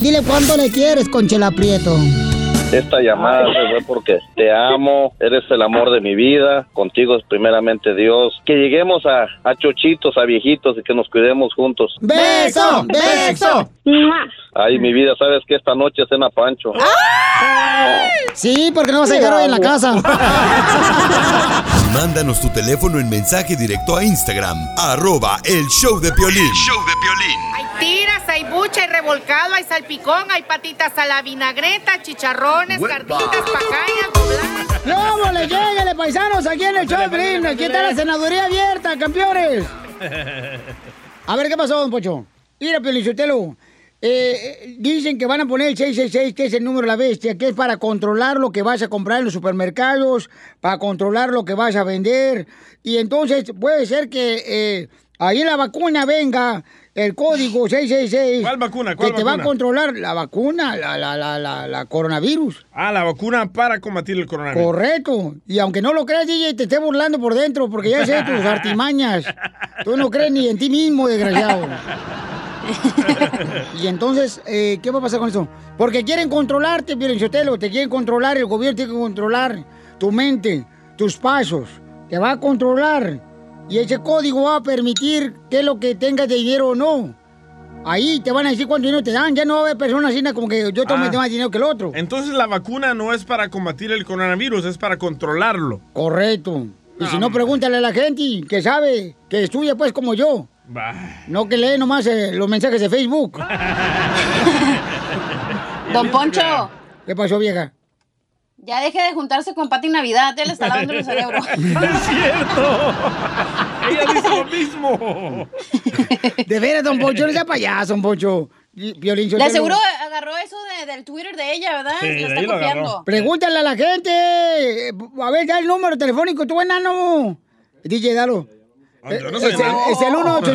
Dile cuánto le quieres, Conchela Prieto. Esta llamada fue porque te amo, eres el amor de mi vida, contigo es primeramente Dios. Que lleguemos a, a chochitos, a viejitos y que nos cuidemos juntos. ¡Beso! ¡Beso! Ay, mi vida, sabes que esta noche es cena Pancho. Sí, porque no vas a llegar hoy en la casa. Mándanos tu teléfono en mensaje directo a Instagram, arroba el show de Piolín. show de Piolín. Hay tiras, hay bucha, hay revolcado, hay salpicón, hay patitas a la vinagreta, chicharrones, carnitas, pacayas, dobladas. ¡No, le lléguele, paisanos! Aquí en el show. Aquí está la senaduría abierta, campeones. A ver, ¿qué pasó, don Pocho? Mira, Piolichotelo. Eh, eh, dicen que van a poner el 666, que es el número de la bestia, que es para controlar lo que vas a comprar en los supermercados, para controlar lo que vas a vender. Y entonces puede ser que eh, ahí la vacuna venga el código 666. ¿Cuál vacuna? ¿Cuál que te va a controlar la vacuna, la, la, la, la, la coronavirus. Ah, la vacuna para combatir el coronavirus. Correcto. Y aunque no lo creas, DJ, te esté burlando por dentro, porque ya sé tus artimañas. Tú no crees ni en ti mismo, desgraciado. y entonces, eh, ¿qué va a pasar con eso? Porque quieren controlarte, Sotelo, te quieren controlar, el gobierno tiene que controlar tu mente, tus pasos, te va a controlar. Y ese código va a permitir que lo que tengas de dinero o no. Ahí te van a decir cuánto dinero te dan. Ya no va a haber personas así como que yo tome Ah. más dinero que el otro. Entonces la vacuna no es para combatir el coronavirus, es para controlarlo. Correcto. Y si no, pregúntale a la gente que sabe, que estudia pues como yo. Bah. No que lee nomás eh, los mensajes de Facebook. Don Poncho, ¿Qué pasó, vieja? Ya deje de juntarse con Pati Navidad, él está lavando el cerebro. ¡No es cierto! Ella dice lo mismo. De veras, don Poncho, no sea payaso, don Poncho. Piolín Le aseguro agarró eso de- del Twitter de ella, ¿verdad? Sí, Lo de está lo copiando. Pregúntale a la gente. A ver, da el número telefónico, tú enano. DJ, dalo. Ay, yo no Eh, soy es, el, enano. es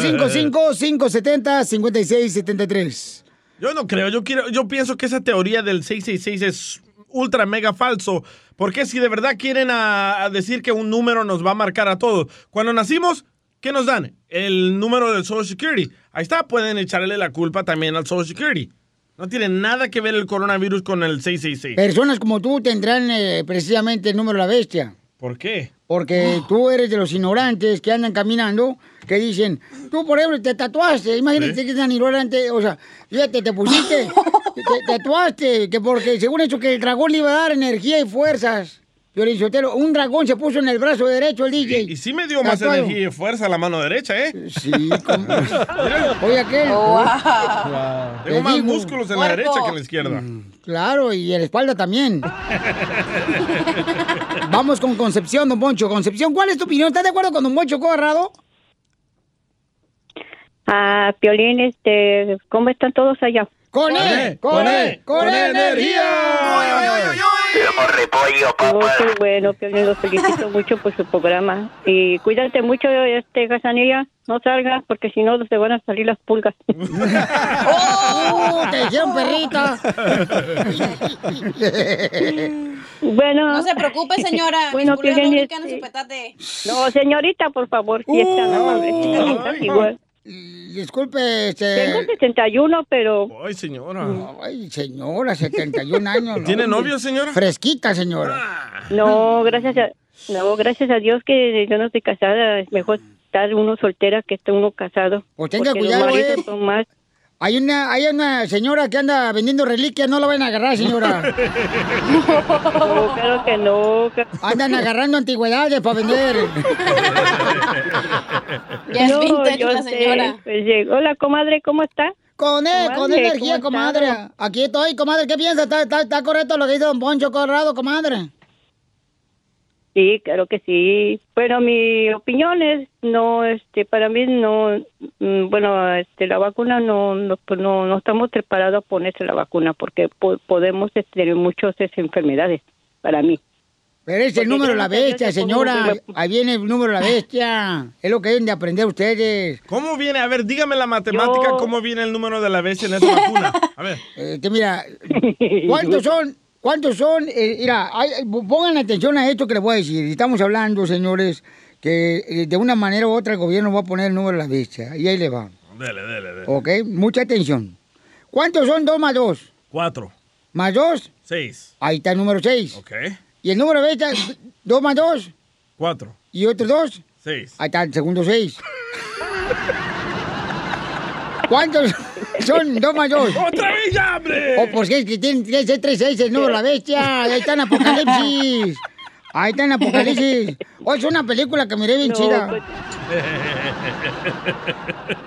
el 1855-570-5673. Yo no creo, yo quiero, yo pienso que esa teoría del 666 es ultra mega falso. Porque si de verdad quieren a, a decir que un número nos va a marcar a todos. Cuando nacimos, ¿qué nos dan? El número del Social Security. Ahí está, pueden echarle la culpa también al Social Security. No tiene nada que ver el coronavirus con el 666. Personas como tú tendrán eh, precisamente el número de la bestia. ¿Por qué? Porque tú eres de los ignorantes que andan caminando, que dicen, tú por ejemplo te tatuaste, imagínate Sí. que es tan ignorante, o sea, fíjate, te pusiste, te, te tatuaste, que porque según eso que el dragón le iba a dar energía y fuerzas. Piolín Sotelo, un dragón se puso en el brazo derecho el DJ. Y sí me dio más Tatuado. energía y fuerza la mano derecha, ¿eh? Sí, como... Oye, aquel. Oh, Tengo Te más digo. músculos en la derecha que en la izquierda. Claro, y en la espalda también. Vamos con Concepción, don Poncho. Concepción, ¿cuál es tu opinión? ¿Estás de acuerdo con don Poncho Corrado? Ah, Piolín, este, ¿cómo están todos allá? ¡Con él! ¡Con él! ¡Con energía! Oh, qué bueno, Piolín, los felicito mucho por su programa. Y cuídate mucho, este, Casanilla, no salgas porque si no te van a salir las pulgas. ¡Oh! ¡Te perrita! bueno. No se preocupe, señora. Bueno, pulgas no este- su petate. No, señorita, por favor, si es tan amable. señorita, igual. Disculpe, Tengo este... 61, pero Ay, señora. Ay, señora, 71 años. ¿no? ¿Tiene novio, señora? Fresquita, señora. no, gracias a, no, gracias a Dios que yo no estoy casada. Es mejor estar uno soltera que estar uno casado. Pues tenga cuidado, eh. son más Hay una, hay una señora que anda vendiendo reliquias, no la van a agarrar, señora. No, claro que no. Andan agarrando antigüedades para vender. Ya es No, vintage la sé, señora. pues, hola, comadre, ¿cómo está? Con él, con Comadre, energía, ¿cómo ha comadre. Aquí estoy, comadre. ¿Qué piensa? ¿Está, está, está correcto lo que dice don Poncho Corrado, comadre? Sí, claro que sí. Bueno, mi opinión es, no, este, para mí no, mm, bueno, este, la vacuna no, no, pues, no, no estamos preparados a ponerse la vacuna porque po- podemos este, tener muchas este, enfermedades, para mí. Pero es el Porque número de la bestia, señora. Ahí viene el número de la bestia. Es lo que deben de aprender ustedes. ¿Cómo viene? A ver, dígame la matemática, Yo- ¿cómo viene el número de la bestia en esa vacuna? A ver. Eh, que mira, ¿cuántos son? ¿Cuántos son? Eh, mira, hay- pongan atención a esto que les voy a decir. Estamos hablando, señores, que eh, de una manera u otra el gobierno va a poner el número de la bestia. Y ahí le va. Dele, dele, dele. ¿Ok? Mucha atención. ¿Cuántos son dos más dos? Cuatro. ¿Más dos? Seis. Ahí está el número seis. Ok. ¿Y el número bestia? ¿Dos más dos? Cuatro. ¿Y otros dos? Seis. Ahí está el segundo seis. ¿Cuántos son dos más dos? ¡Otra vez ya, hombre! O pues es que tiene que ser tres seis el número de la bestia. Ahí está en Apocalipsis. Ahí está en Apocalipsis. Oh, es una película que miré bien No, chida. pues-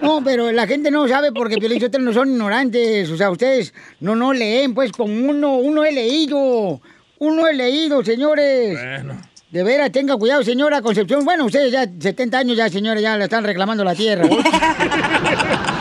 No, pero la gente no sabe porque Piolín Sotelo no son ignorantes. O sea, ustedes no, no leen, pues, con uno. Uno he leído. Uno he leído, señores. Bueno. De veras, tenga cuidado, señora Concepción. Bueno, ustedes ya 70 años ya, señora, ya le están reclamando la tierra.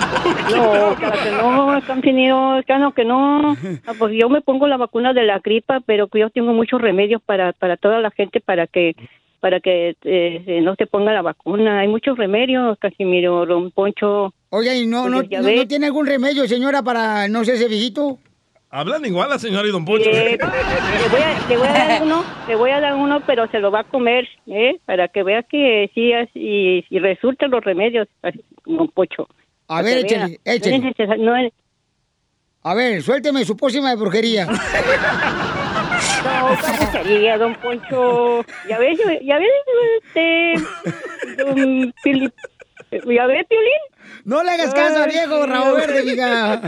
No, claro que no, Campinero, claro que no. Ah, Pues yo me pongo la vacuna de la gripa, pero que yo tengo muchos remedios para, para toda la gente para que para que eh, no se ponga la vacuna. Hay muchos remedios, Casimiro, Don Poncho. Oye, ¿y no, no, Pues no, no tiene algún remedio, señora, para no ser ese viejito? Hablan igual la señora y don Poncho. Eh, le, voy a, le voy a dar uno, le voy a dar uno, pero se lo va a comer, ¿eh? Para que vea que sí, y, y resultan los remedios, Don Poncho. A ver, échale, échale. No es necesario- no es- A ver, suélteme su pócima de brujería. No, capuchería, don Poncho. Ya ves, ya ves, este, don Pili- ya ves, Piolín. No le hagas caso a viejo rabo verde, diga.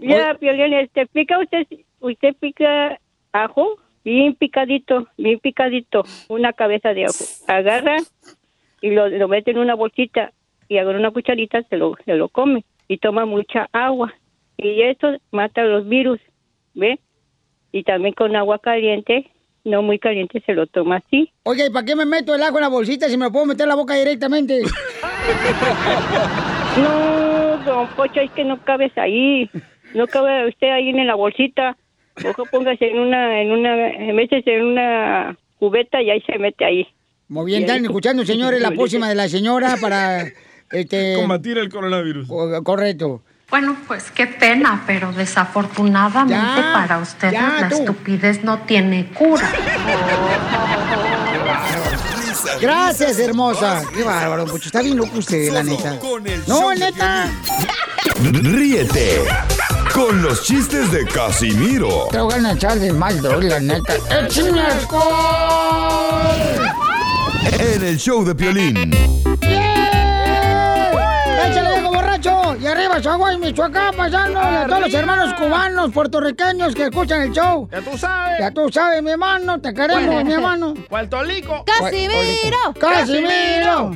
Ya, Piolín, este, pica usted, usted pica ajo, bien picadito, bien picadito, una cabeza de ajo. Agarra y lo, lo mete en una bolsita y agarra una cucharita, se lo, se lo come y toma mucha agua. Y esto mata los virus, ¿ve? Y también con agua caliente, no muy caliente, se lo toma así. Oye, ¿y para qué me meto el ajo en la bolsita si me lo puedo meter en la boca directamente? No, don Pocho, es que no cabes ahí. No cabe usted ahí en la bolsita. Mejor póngase en una, en una, métese en una cubeta y ahí se mete ahí. Muy bien, están escuchando, señores, la pócima de la señora para... Este, Combatir el coronavirus. co- correcto. Bueno, pues qué pena, pero desafortunadamente Ya, para ustedes ya, la tú. estupidez no tiene cura. Gracias, hermosa. Qué bárbaro, Pucho. Está bien loco usted, la neta. No, neta. Ríete con los chistes de Casimiro Te voy a echar de mal, la neta. ¡Échame alcohol! en el show de Piolín. ¡Échale, Y arriba, Chihuahua, Michoacán, pasando. Y a todos los hermanos cubanos, puertorriqueños que escuchan el show. Ya tú sabes. Ya tú sabes, mi hermano, te queremos, mi hermano. Puerto Rico. ¡Casimiro! ¡Casimiro!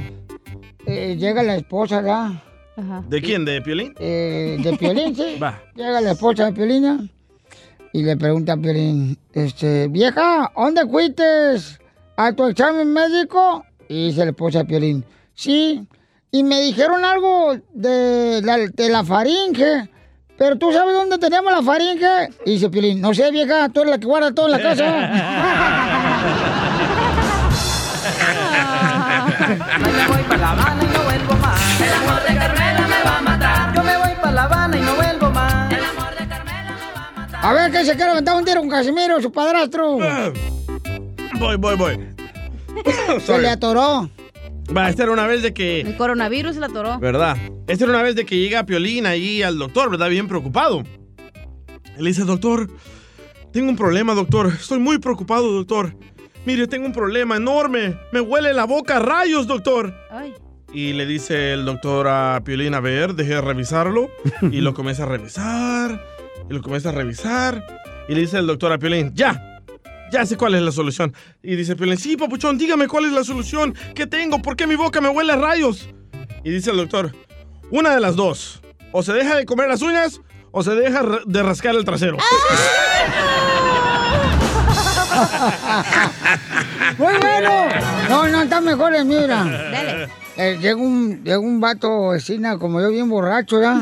Eh, llega la esposa, ¿verdad? Ajá. ¿De quién? ¿De Piolín? Eh, de Piolín, sí. Va. Llega la esposa de Piolín ¿ya? y le pregunta a Piolín, este, vieja, ¿dónde fuiste a tu examen médico? Y dice la esposa de Piolín, sí, y me dijeron algo de la, de la faringe, pero ¿tú sabes dónde tenemos la faringe? Y dice Piolín, no sé, vieja, tú eres la que guarda todo en la casa. Me voy para La Habana y no vuelvo más. El amor de Carmela me va a matar. Yo me voy para La Habana y no vuelvo más. El amor de Carmela me va a matar. A ver, que se quiere aventar un tiro con Casimiro, su padrastro. Voy, voy, voy. Se le atoró. Va, esta era una vez de El que... coronavirus la atoró. ¿Verdad? Esta era una vez de que llega Piolín ahí al doctor, ¿verdad? Bien preocupado. Él dice, doctor, tengo un problema, doctor. Estoy muy preocupado, doctor. Mire, tengo un problema enorme. Me huele la boca a rayos, doctor. Ay. Y le dice el doctor a Piolín, a ver, deje de revisarlo. Y lo comienza a revisar. Y lo comienza a revisar. Y le dice el doctor a Piolín, ya, ya sé cuál es la solución. Y dice Piolín, sí, papuchón, dígame cuál es la solución. ¿Qué tengo? ¿Por qué mi boca me huele a rayos? Y dice el doctor, una de las dos. O se deja de comer las uñas o se deja de rascar el trasero. ¡Muy bueno! No, no, está mejor mira. Dale. Eh, llega, un, llega un vato vecina como yo, bien borracho, ¿ya?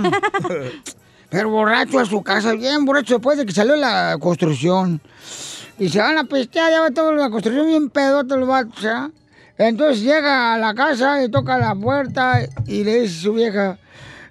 Pero borracho a su casa, bien borracho después de que salió la construcción. Y se van a pistear, ya va toda la construcción bien pedote los vatos, ¿ya? Entonces llega a la casa y toca la puerta y le dice a su vieja,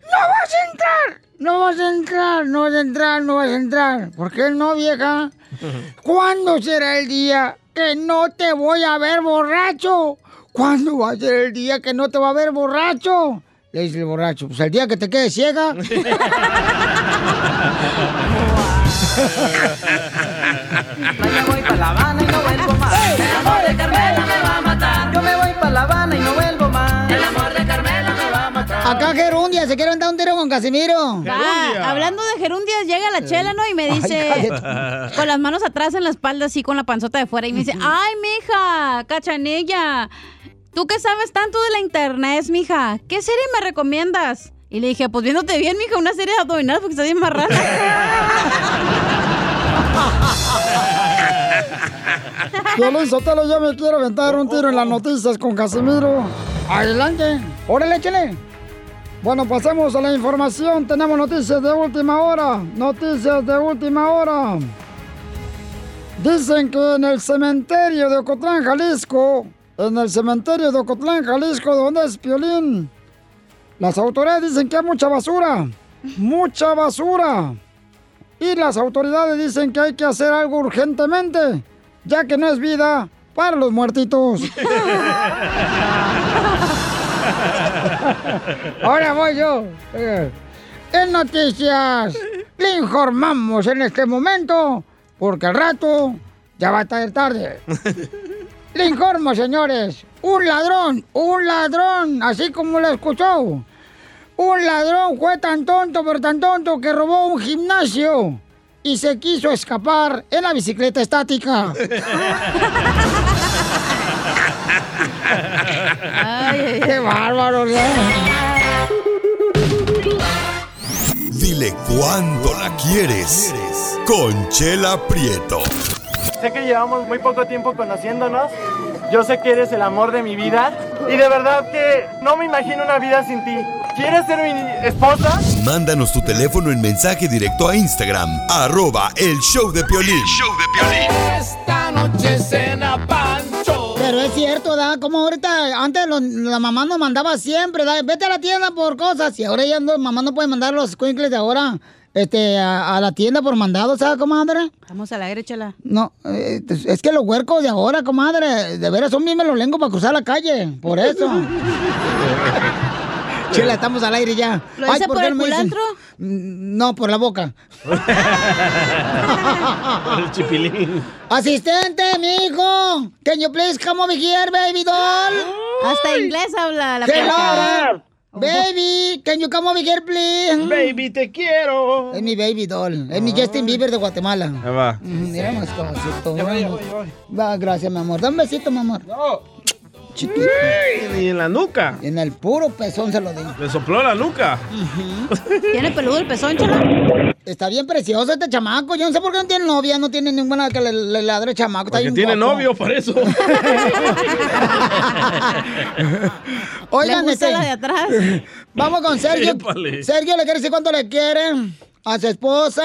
¡No vas a entrar! ¡No vas a entrar! ¡No vas a entrar! ¡No vas a entrar! ¿Por qué no, vieja? ¿Cuándo será el día que no te voy a ver borracho? ¿Cuándo va a ser el día que no te va a ver borracho? Le dice el borracho, pues el día que te quedes ciega. Yo voy para La Habana y no vuelvo más. El amor de Carmela me va a matar. Yo me voy para La Habana y no vuelvo más. El amor de Carmela me va a matar. Acá Gerundia, se quiere dar un tiro con Casimiro. Va, hablando de gerundias, llega la chela, ¿no? Y me dice, cállate. con las manos atrás en la espalda, así con la panzota de fuera, y me dice, ay, mija, cachanilla, ¿tú qué sabes tanto de la internet, mija? ¿Qué serie me recomiendas? Y le dije, pues viéndote bien, mija, una serie de abdominales porque estás bien marrana. Violín Sotelo, yo me quiero aventar un tiro en las noticias con Casimiro. Adelante. Órale, échale. Bueno, pasemos a la información. Tenemos noticias de última hora. Noticias de última hora. Dicen que en el cementerio de Ocotlán, Jalisco, en el cementerio de Ocotlán, Jalisco, donde es Piolín, las autoridades dicen que hay mucha basura. Mucha basura. Y las autoridades dicen que hay que hacer algo urgentemente, ya que no es vida para los muertitos. Ahora voy yo. Eh, En noticias, le informamos en este momento, porque al rato ya va a estar tarde. Le informo, señores, un ladrón, un ladrón, así como lo escuchó. Un ladrón fue tan tonto, pero tan tonto que robó un gimnasio y se quiso escapar en la bicicleta estática. ¡Qué bárbaro! Dile cuándo la quieres. Conchela Prieto. Sé que llevamos muy poco tiempo conociéndonos. Yo sé que eres el amor de mi vida. Y de verdad que no me imagino una vida sin ti. ¿Quieres ser mi esposa? Mándanos tu teléfono en mensaje directo a Instagram. Arroba el show de Piolín. Esta noche cena Pancho. Pero es cierto, ¿da? Como ahorita, antes lo- la mamá nos mandaba siempre, ¿da? Vete a la tienda por cosas. Y ahora ya no, mamá no puede mandar los squinkles de ahora este, a, a la tienda por mandado, ¿sabes, comadre? Vamos al aire, chela. No, eh, es que los huercos de ahora, comadre, de veras son bien melolengos para cruzar la calle. Por eso. Chela, estamos al aire ya. ¿Lo dice por el culantro? Mm, No, por la boca. el chipilín. Asistente, mijo. Can you please come over here, baby doll? Hasta inglés habla la Hello. Baby, can you come over here, please? Baby, te quiero. Es mi baby doll. Es mi Justin Bieber de Guatemala. Ahí va. Mm, Mira más voy. Va, gracias, mi amor. Dame un besito, mi amor. No. Chiquito. Y en la nuca. En el puro pezón se lo digo. Le sopló la nuca. ¿Tiene peludo el pezón, chela? Está bien precioso este chamaco. Yo no sé por qué no tiene novia, no tiene ninguna que le, le ladre chamaco. Está Porque bien tiene guapo. novio, por eso. Oigan, Le gusta este, la de atrás. Vamos con Sergio. Épale. Sergio le quiere decir cuánto le quiere a su esposa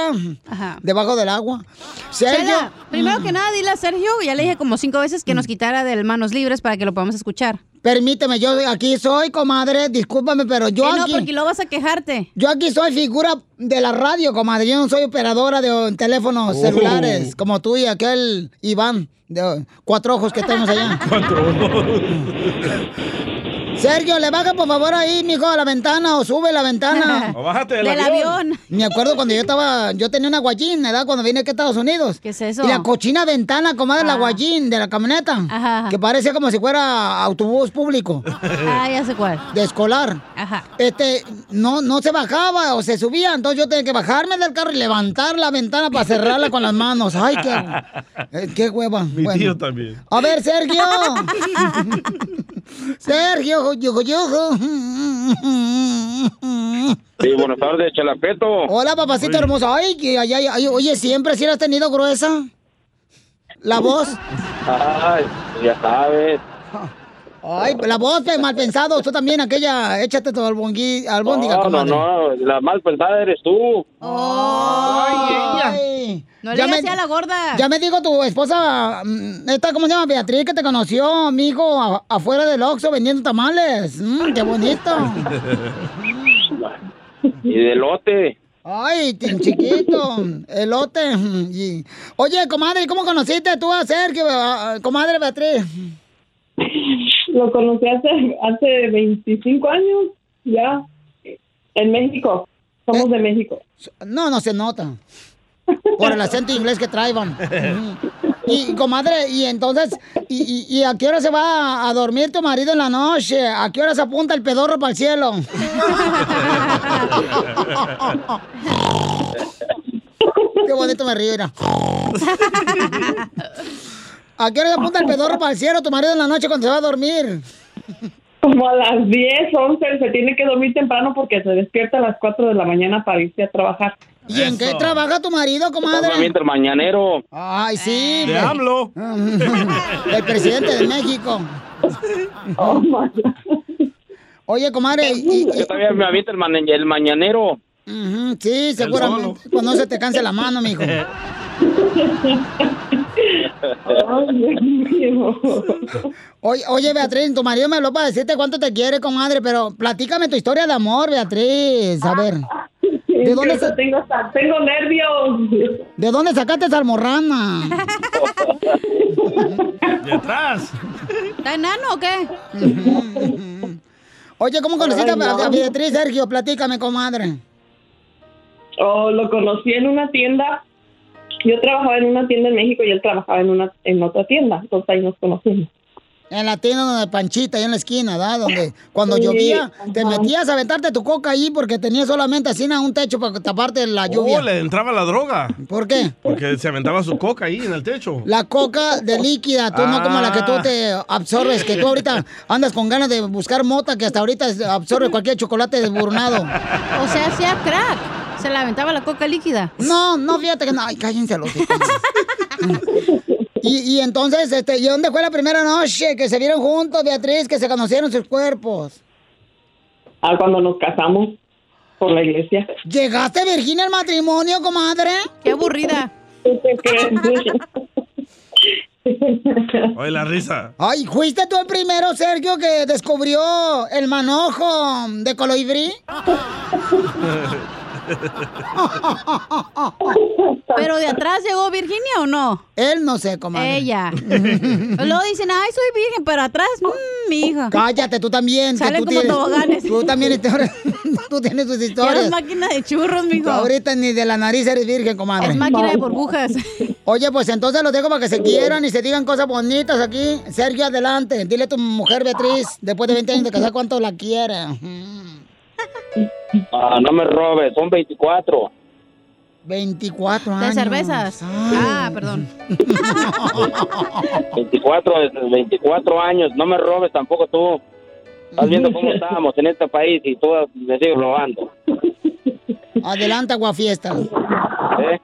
Ajá. debajo del agua. Sergio. Chela, primero que nada, dile a Sergio, ya le dije como cinco veces que nos quitara del manos libres para que lo podamos escuchar. Permíteme, yo aquí soy, comadre, discúlpame, pero yo no, aquí... porque luego vas a quejarte. Yo aquí soy figura de la radio, comadre. Yo no soy operadora de teléfonos Oh. celulares, como tú y aquel Iván, de cuatro ojos que tenemos allá. Sergio, le baja por favor ahí, mijo, a la ventana o sube la ventana. O bájate del, Del avión. Me acuerdo cuando yo estaba, yo tenía una guayín, ¿verdad? Cuando vine aquí a Estados Unidos. ¿Qué es eso? Y la cochina ventana, comadre, la Ah. guayín de la camioneta. Ajá. Que parece como si fuera autobús público, Ah, ya sé cuál. de escolar. Ajá. Este, no, no se bajaba o se subía, entonces yo tenía que bajarme del carro y levantar la ventana para cerrarla con las manos. Ay, qué, eh, qué hueva. Mi Bueno. tío también. A ver, Sergio. Sergio, yo, yo. Sí, buenas tardes, Chalapeto. Hola, papacito hermoso. Ay, que ay, ay, ay, oye, siempre si la has tenido gruesa. La voz. Ay, ya sabes. Ay, la voz, pe, mal pensado. Tú también, aquella, échate tu albongui, albóndiga, No, no, no, la mal pensada eres tú. Ay, No le ya me- a la gorda. Ya me dijo tu esposa, mm, esta, ¿cómo se llama? Beatriz, que te conoció, amigo, a- afuera del Oxxo vendiendo tamales. Mm, qué bonito. Y de lote. Ay, chiquito, elote. y- Oye, comadre, ¿cómo conociste tú a Sergio, a- a- comadre Beatriz? Lo conocí hace, hace 25 años. Ya. En México. Somos de México. No, no se nota. Por el acento inglés que traían. Y, comadre, y entonces, y, y- y a qué hora se va a dormir tu marido en la noche? ¿A qué hora se apunta el pedorro para el cielo? Qué bonito me río, mira. ¿A qué hora se apunta el pedorro para el cielo tu marido en la noche cuando se va a dormir? Como a las 10, 11 se tiene que dormir temprano porque se despierta a las 4 de la mañana para irse a trabajar. ¿Y en qué trabaja tu marido, comadre? Mientras el mañanero. Ay, sí. De pues. AMLO. El presidente de México. Oye, comadre, y- y- Yo también me aviento el, man- el mañanero. Sí, seguramente. Cuando no se te canse la mano, mijo. Oye, oye, Beatriz, tu marido me habló para decirte cuánto te quiere, comadre, pero platícame tu historia de amor, Beatriz. A ver. ¿De dónde, sa- tengo, tengo nervios. ¿De dónde sacaste esa almorrana? De atrás. ¿Está enano o qué? Oye, ¿cómo conociste Ay, a- no. a Beatriz, Sergio? Platícame, comadre. Oh, lo conocí en una tienda. Yo trabajaba en una tienda en México y él trabajaba en una en otra tienda. Entonces ahí nos conocimos. En la tienda donde Panchita, ahí en la esquina, ¿verdad? Donde cuando Sí, llovía, te metías a aventarte tu coca ahí porque tenías solamente así un techo para taparte la lluvia. Oh, le entraba la droga. ¿Por qué? Porque se aventaba su coca ahí en el techo. La coca de líquida, tú no como la que tú te absorbes, que tú ahorita andas con ganas de buscar mota que hasta ahorita absorbe cualquier chocolate desburnado. O sea, hacía crack. Se la aventaba la coca líquida. No, no, fíjate que no. Ay, cállense los hijos. Y, y entonces, este, ¿y dónde fue la primera noche que se vieron juntos, Beatriz, que se conocieron sus cuerpos? Ah, cuando nos casamos por la iglesia. ¿Llegaste Virginia al matrimonio, comadre? Qué aburrida. Oye, la risa. Ay, ¿fuiste tú el primero, Sergio, que descubrió el manojo de colibrí? ¿Pero de atrás llegó Virginia o no? Él no sé, comadre. Ella. Luego dicen, ay, soy virgen, pero atrás, mmm, mi hija. Cállate, tú también. tú como tienes- toboganes. Tú también, tú tienes tus historias. es máquina de churros, mijo. Ahorita ni de la nariz eres virgen, comadre. Es máquina de burbujas. Oye, pues entonces los dejo para que se quieran y se digan cosas bonitas aquí. Sergio, adelante. Dile a tu mujer Beatriz, después de 20 años de casar, cuánto la quiere. Ah, no me robes, son 24. 24 De años. cervezas. Ah, perdón. 24, desde 24 años, no me robes tampoco tú. Estás viendo cómo estamos en este país y tú me sigues robando. Adelante, aguafiestas. ¿eh?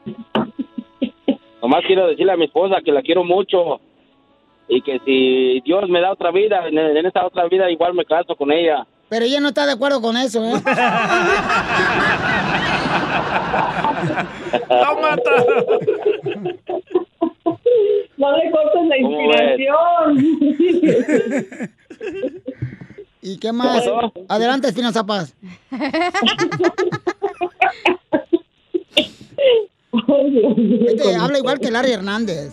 Nomás quiero decirle a mi esposa que la quiero mucho y que si Dios me da otra vida, en, en esta otra vida igual me caso con ella. Pero ella no está de acuerdo con eso, ¿eh? ¡La mataron! No le cortes la ¿Cómo inspiración. ¿Y qué más? Adelante, Espinoza Paz. Este habla igual que Larry Hernández.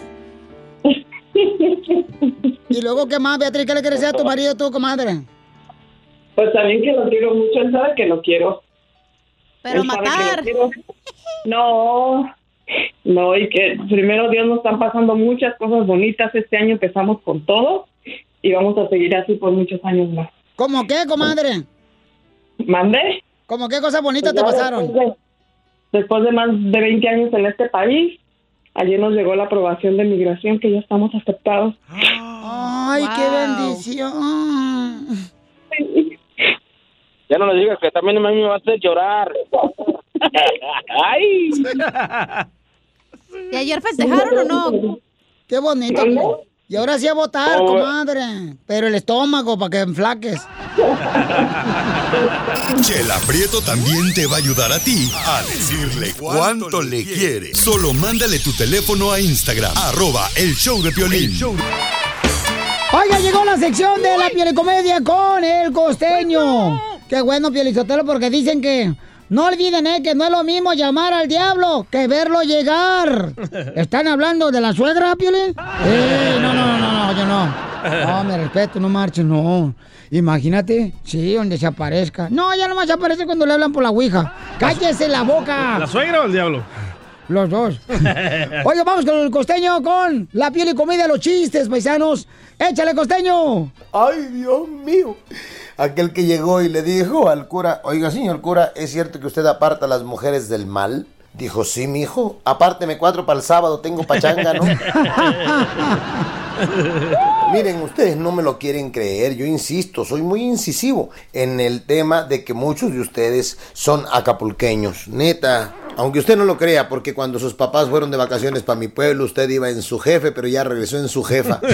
Y luego, ¿qué más, Beatriz? ¿Qué le quieres decir a tu marido, tú, comadre? Pues también que lo quiero mucho, él sabe que lo quiero. Pero Él matar. quiero. No, no, y que primero Dios nos están pasando muchas cosas bonitas. Este año empezamos con todo y vamos a seguir así por muchos años más. ¿Cómo qué, comadre? ¿Mande? ¿Cómo qué cosas bonitas te Pues pasaron? Después de, después de más de 20 años en este país, ayer nos llegó la aprobación de migración que ya estamos aceptados. Ay, qué Wow. bendición. Ya no le digas que también a mí me va a hacer llorar. ¡Ay! ¿Y ayer festejaron o no? Qué bonito. Y ahora sí a votar, Oh. comadre. Pero el estómago para que enflaques. Chela Prieto también te va a ayudar a ti a decirle cuánto le quiere. Solo mándale tu teléfono a Instagram, arroba el show de Piolín. Oiga, llegó la sección de la pielicomedia con el costeño. Qué bueno, Pielizotelo, porque dicen que No olviden, eh, que no es lo mismo llamar al diablo que verlo llegar. ¿Están hablando de la suegra, Piolín? Eh, no, no, no, no, yo no. No, me respeto, no marches, no. Imagínate, sí, donde se aparezca. No, ya nomás se aparece cuando le hablan por la ouija. ¡Cállese la boca! ¿La suegra o el diablo? Los dos. Oye, vamos con el costeño con la piel y comida los chistes, paisanos. ¡Échale, costeño! ¡Ay, Dios mío! Aquel que llegó y le dijo al cura, oiga, señor cura, ¿es cierto que usted aparta a las mujeres del mal? Dijo, sí, mijo, apárteme cuatro para el sábado, tengo pachanga, ¿no? Miren, ustedes no me lo quieren creer, yo insisto, soy muy incisivo en el tema de que muchos de ustedes son acapulqueños, neta. Aunque usted no lo crea, porque cuando sus papás fueron de vacaciones para mi pueblo, usted iba en su jefe, pero ya regresó en su jefa.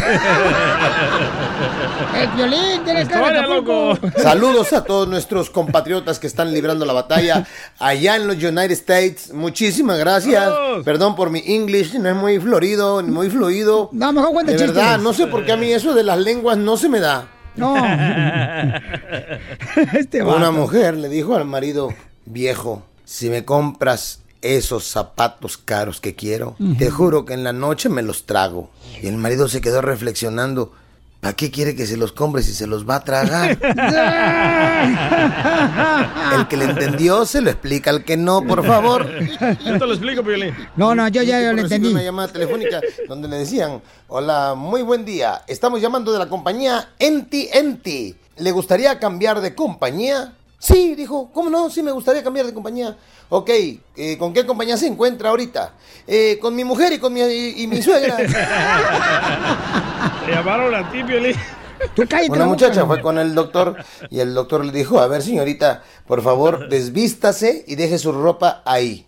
¡El violín! ¡Tienes cara Acapulco! Saludos a todos nuestros compatriotas que están librando la batalla allá en los United States. Muchísimas gracias. Perdón por mi English, no es muy florido, ni muy fluido. No, mejor cuenta De chistes. verdad, no sé por qué a mí eso de las lenguas no se me da. No. este Una mujer le dijo al marido, viejo, si me compras esos zapatos caros que quiero, te juro que en la noche me los trago. Y el marido se quedó reflexionando, ¿para qué quiere que se los compre si se los va a tragar? El que le entendió se lo explica al que no, por favor. Yo te lo explico, Piolín. No, no, yo ya lo recibí entendí. una llamada telefónica donde le decían, hola, muy buen día, estamos llamando de la compañía Enti Enti. ¿Le gustaría cambiar de compañía? Sí, dijo, ¿cómo no? Sí, me gustaría cambiar de compañía. Ok, eh, ¿con qué compañía se encuentra ahorita? "Eh, con mi mujer y con mi, y, y mi suegra. Le llamaron a ti, Piolín. Una muchacha fue con el doctor y el doctor le dijo, a ver señorita, por favor, desvístase y deje su ropa ahí.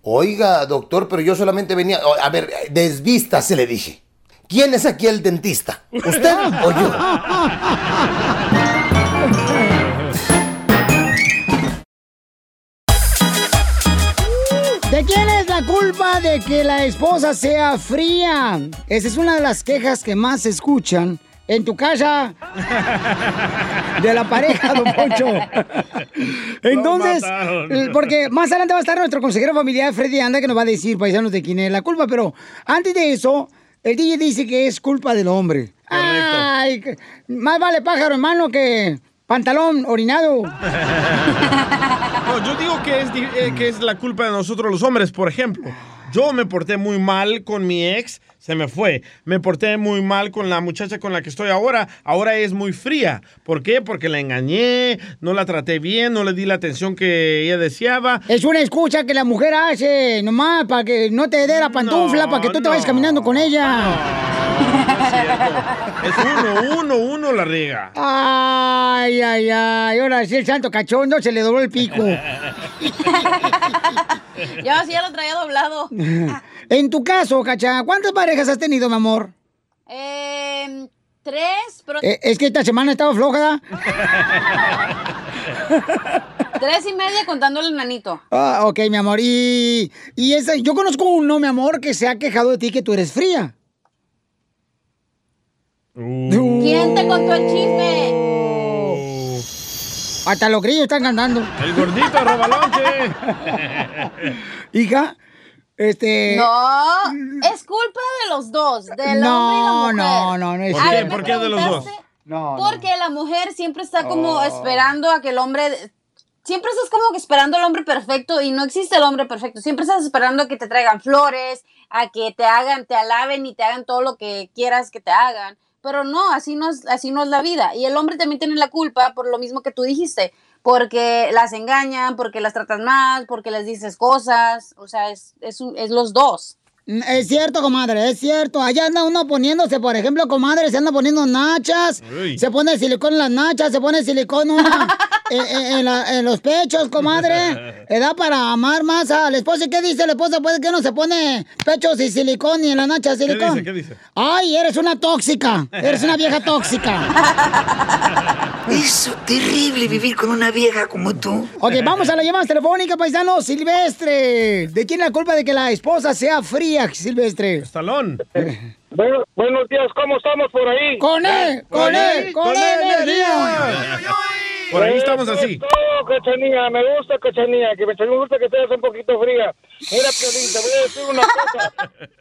Oiga, doctor, pero yo solamente venía... A ver, desvístase, le dije. ¿Quién es aquí el dentista? ¿Usted o yo? ¿De quién es la culpa de que la esposa sea fría? Esa es una de las quejas que más se escuchan en tu casa de la pareja, don Poncho. Entonces, eh, porque más adelante va a estar nuestro consejero familiar, Freddy Anda, que nos va a decir, paisanos, de quién es la culpa. Pero antes de eso, el DJ dice que es culpa del hombre. Ay, que- más vale pájaro en mano que pantalón orinado. No, yo digo que es, eh, que es la culpa de nosotros los hombres. Por ejemplo, yo me porté muy mal con mi ex, se me fue. Me porté muy mal con la muchacha con la que estoy ahora, ahora es muy fría. ¿Por qué? Porque la engañé, no la traté bien, no le di la atención que ella deseaba. Es una excusa que la mujer hace, nomás, para que no te dé la pantufla, para que tú te vayas caminando con ella. Es uno, uno, uno la riega. Ay, ay, ay. Ahora sí, el santo cachondo se le dobló el pico. Yo sí ya lo traía doblado. En tu caso, Cacha, ¿cuántas parejas has tenido, mi amor? Eh, tres, pero Eh, es que esta semana estaba floja. tres y media contando el nanito. Ah, ok, mi amor. Y, y esa, yo conozco uno, mi amor, que se ha quejado de ti que tú eres fría. ¿Quién te contó el chisme? Hasta los grillos están cantando. El gordito robalonche. Hija, este... No, es culpa de los dos, del No, hombre y la mujer. no, no, no es ver, me ¿Por qué de los dos? No, Porque la mujer siempre está como Oh. esperando a que el hombre... Siempre estás como que esperando al hombre perfecto y no existe el hombre perfecto. Siempre estás esperando a que te traigan flores, a que te hagan, te alaben y te hagan todo lo que quieras que te hagan. Pero no, así no es, así no es la vida. Y el hombre también tiene la culpa por lo mismo que tú dijiste. Porque las engañan, porque las tratan mal, porque les dices cosas. O sea, es, es, un- es los dos. Mm, Es cierto, comadre, es cierto. Allá anda uno poniéndose, por ejemplo, comadre, se anda poniendo nachas, Uy. se pone silicón en las nachas, se pone silicón una, en, en- en la- en los pechos, comadre. Le da para amar más al esposo. ¿Y qué dice la esposa? Pues que no se pone pechos y silicón y en la nacha ¿Qué silicón. dice? ¿Qué dice? Ay, eres una tóxica, eres una vieja tóxica. Es terrible vivir con una vieja como tú. Ok, vamos a la llamada telefónica, paisano. Silvestre. ¿De quién la culpa de que la esposa sea fría, Silvestre? Estalón. Bueno, buenos días, ¿cómo estamos por ahí? Con él, con él, con él, energía. Por ahí estamos así. No, cachanilla, me gusta, cachanilla, que me, me gusta que seas un poquito fría. Mira, Piolín, te voy a decir una cosa.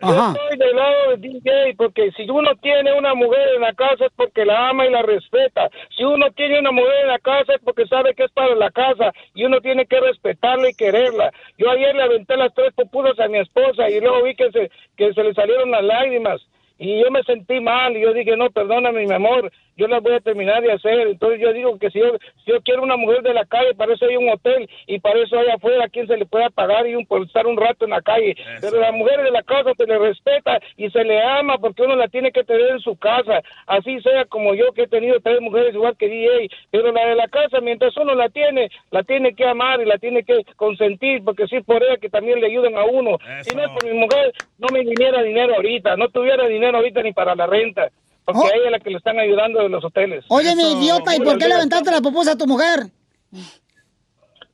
Ajá. Yo estoy del lado de DJ porque si uno tiene una mujer en la casa es porque la ama y la respeta. Si uno tiene una mujer en la casa es porque sabe que es para la casa y uno tiene que respetarla y quererla. Yo ayer le aventé las tres pupusas a mi esposa y luego vi que se, que se le salieron las lágrimas. Y yo me sentí mal y yo dije, no, perdóname, mi amor, yo las voy a terminar de hacer. Entonces yo digo que si yo, si yo quiero una mujer de la calle, para eso hay un hotel y para eso hay afuera quien se le pueda pagar y un, por estar un rato en la calle. Pero la mujer de la casa se le respeta y se le ama porque uno la tiene que tener en su casa. Así sea como yo que he tenido tres mujeres igual que DJ. Pero la de la casa, mientras uno la tiene, la tiene que amar y la tiene que consentir porque sí por ella que también le ayuden a uno. Si no es por mi mujer, no me viniera dinero ahorita, no tuviera dinero ahorita ni para la renta. Porque a ella es la que le están ayudando de los hoteles. Oye, mi idiota, ¿y por qué le aventaste la pupusa a tu mujer?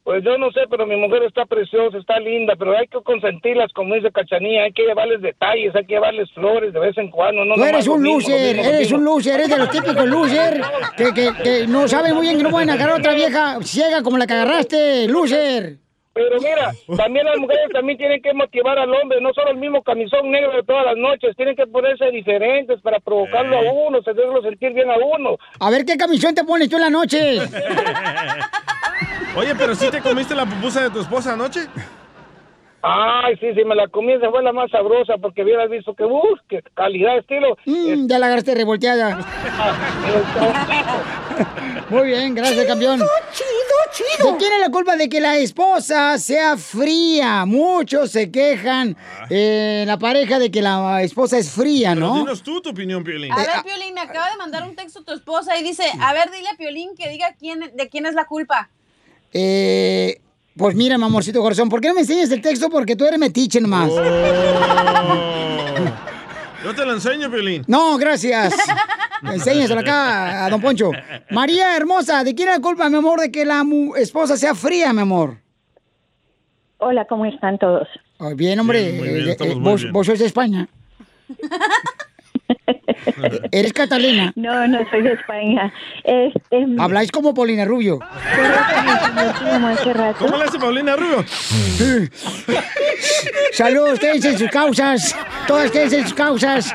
Pues yo no sé, pero mi mujer está preciosa, está linda, pero hay que consentirlas, como dice Cachanía, hay que llevarles detalles, hay que llevarles flores de vez en cuando. No Tú eres un mismo, lo loser, mismo, eres un loser, eres de los típicos loser que, que, que no saben muy bien que no pueden agarrar a otra vieja ciega como la que agarraste, loser. Pero mira, también las mujeres también tienen que motivar al hombre, no solo el mismo camisón negro de todas las noches, tienen que ponerse diferentes para provocarlo a uno, hacerlo sentir bien a uno. A ver qué camisón te pones tú en la noche. Oye, pero si te comiste la pupusa de tu esposa anoche. Ay, sí, sí, me la comí, esa fue la más sabrosa, porque hubieras visto que, uff, qué calidad, estilo. Mm, ya la agarraste revolteada. Muy bien, gracias, campeón. chido, chido. ¿De quién es la culpa de que la esposa sea fría? Muchos se quejan eh, la pareja de que la esposa es fría, Pero ¿no? dinos tú tu opinión, Piolín. A ver, Piolín, me acaba de mandar un texto tu esposa y dice, a ver, dile a Piolín que diga quién, de quién es la culpa. Eh, pues mira, mi amorcito corazón, ¿por qué no me enseñas el texto? Porque tú eres metiche nomás. Yo te lo enseño, Piolín. No, gracias. Enséñaselo acá a don Poncho. María hermosa, ¿de quién es la culpa, mi amor, de que la mu- esposa sea fría, mi amor? Hola, ¿cómo están todos? Oh, bien, hombre. Bien, muy bien, eh, eh, muy vos, bien. vos sos de España. ¿Eres Catalina? No, no soy de España. Habláis como Paulina Rubio. ¿Cómo le hace Paulina Rubio? Saludos, quédense en sus causas. Todas quédense en sus causas.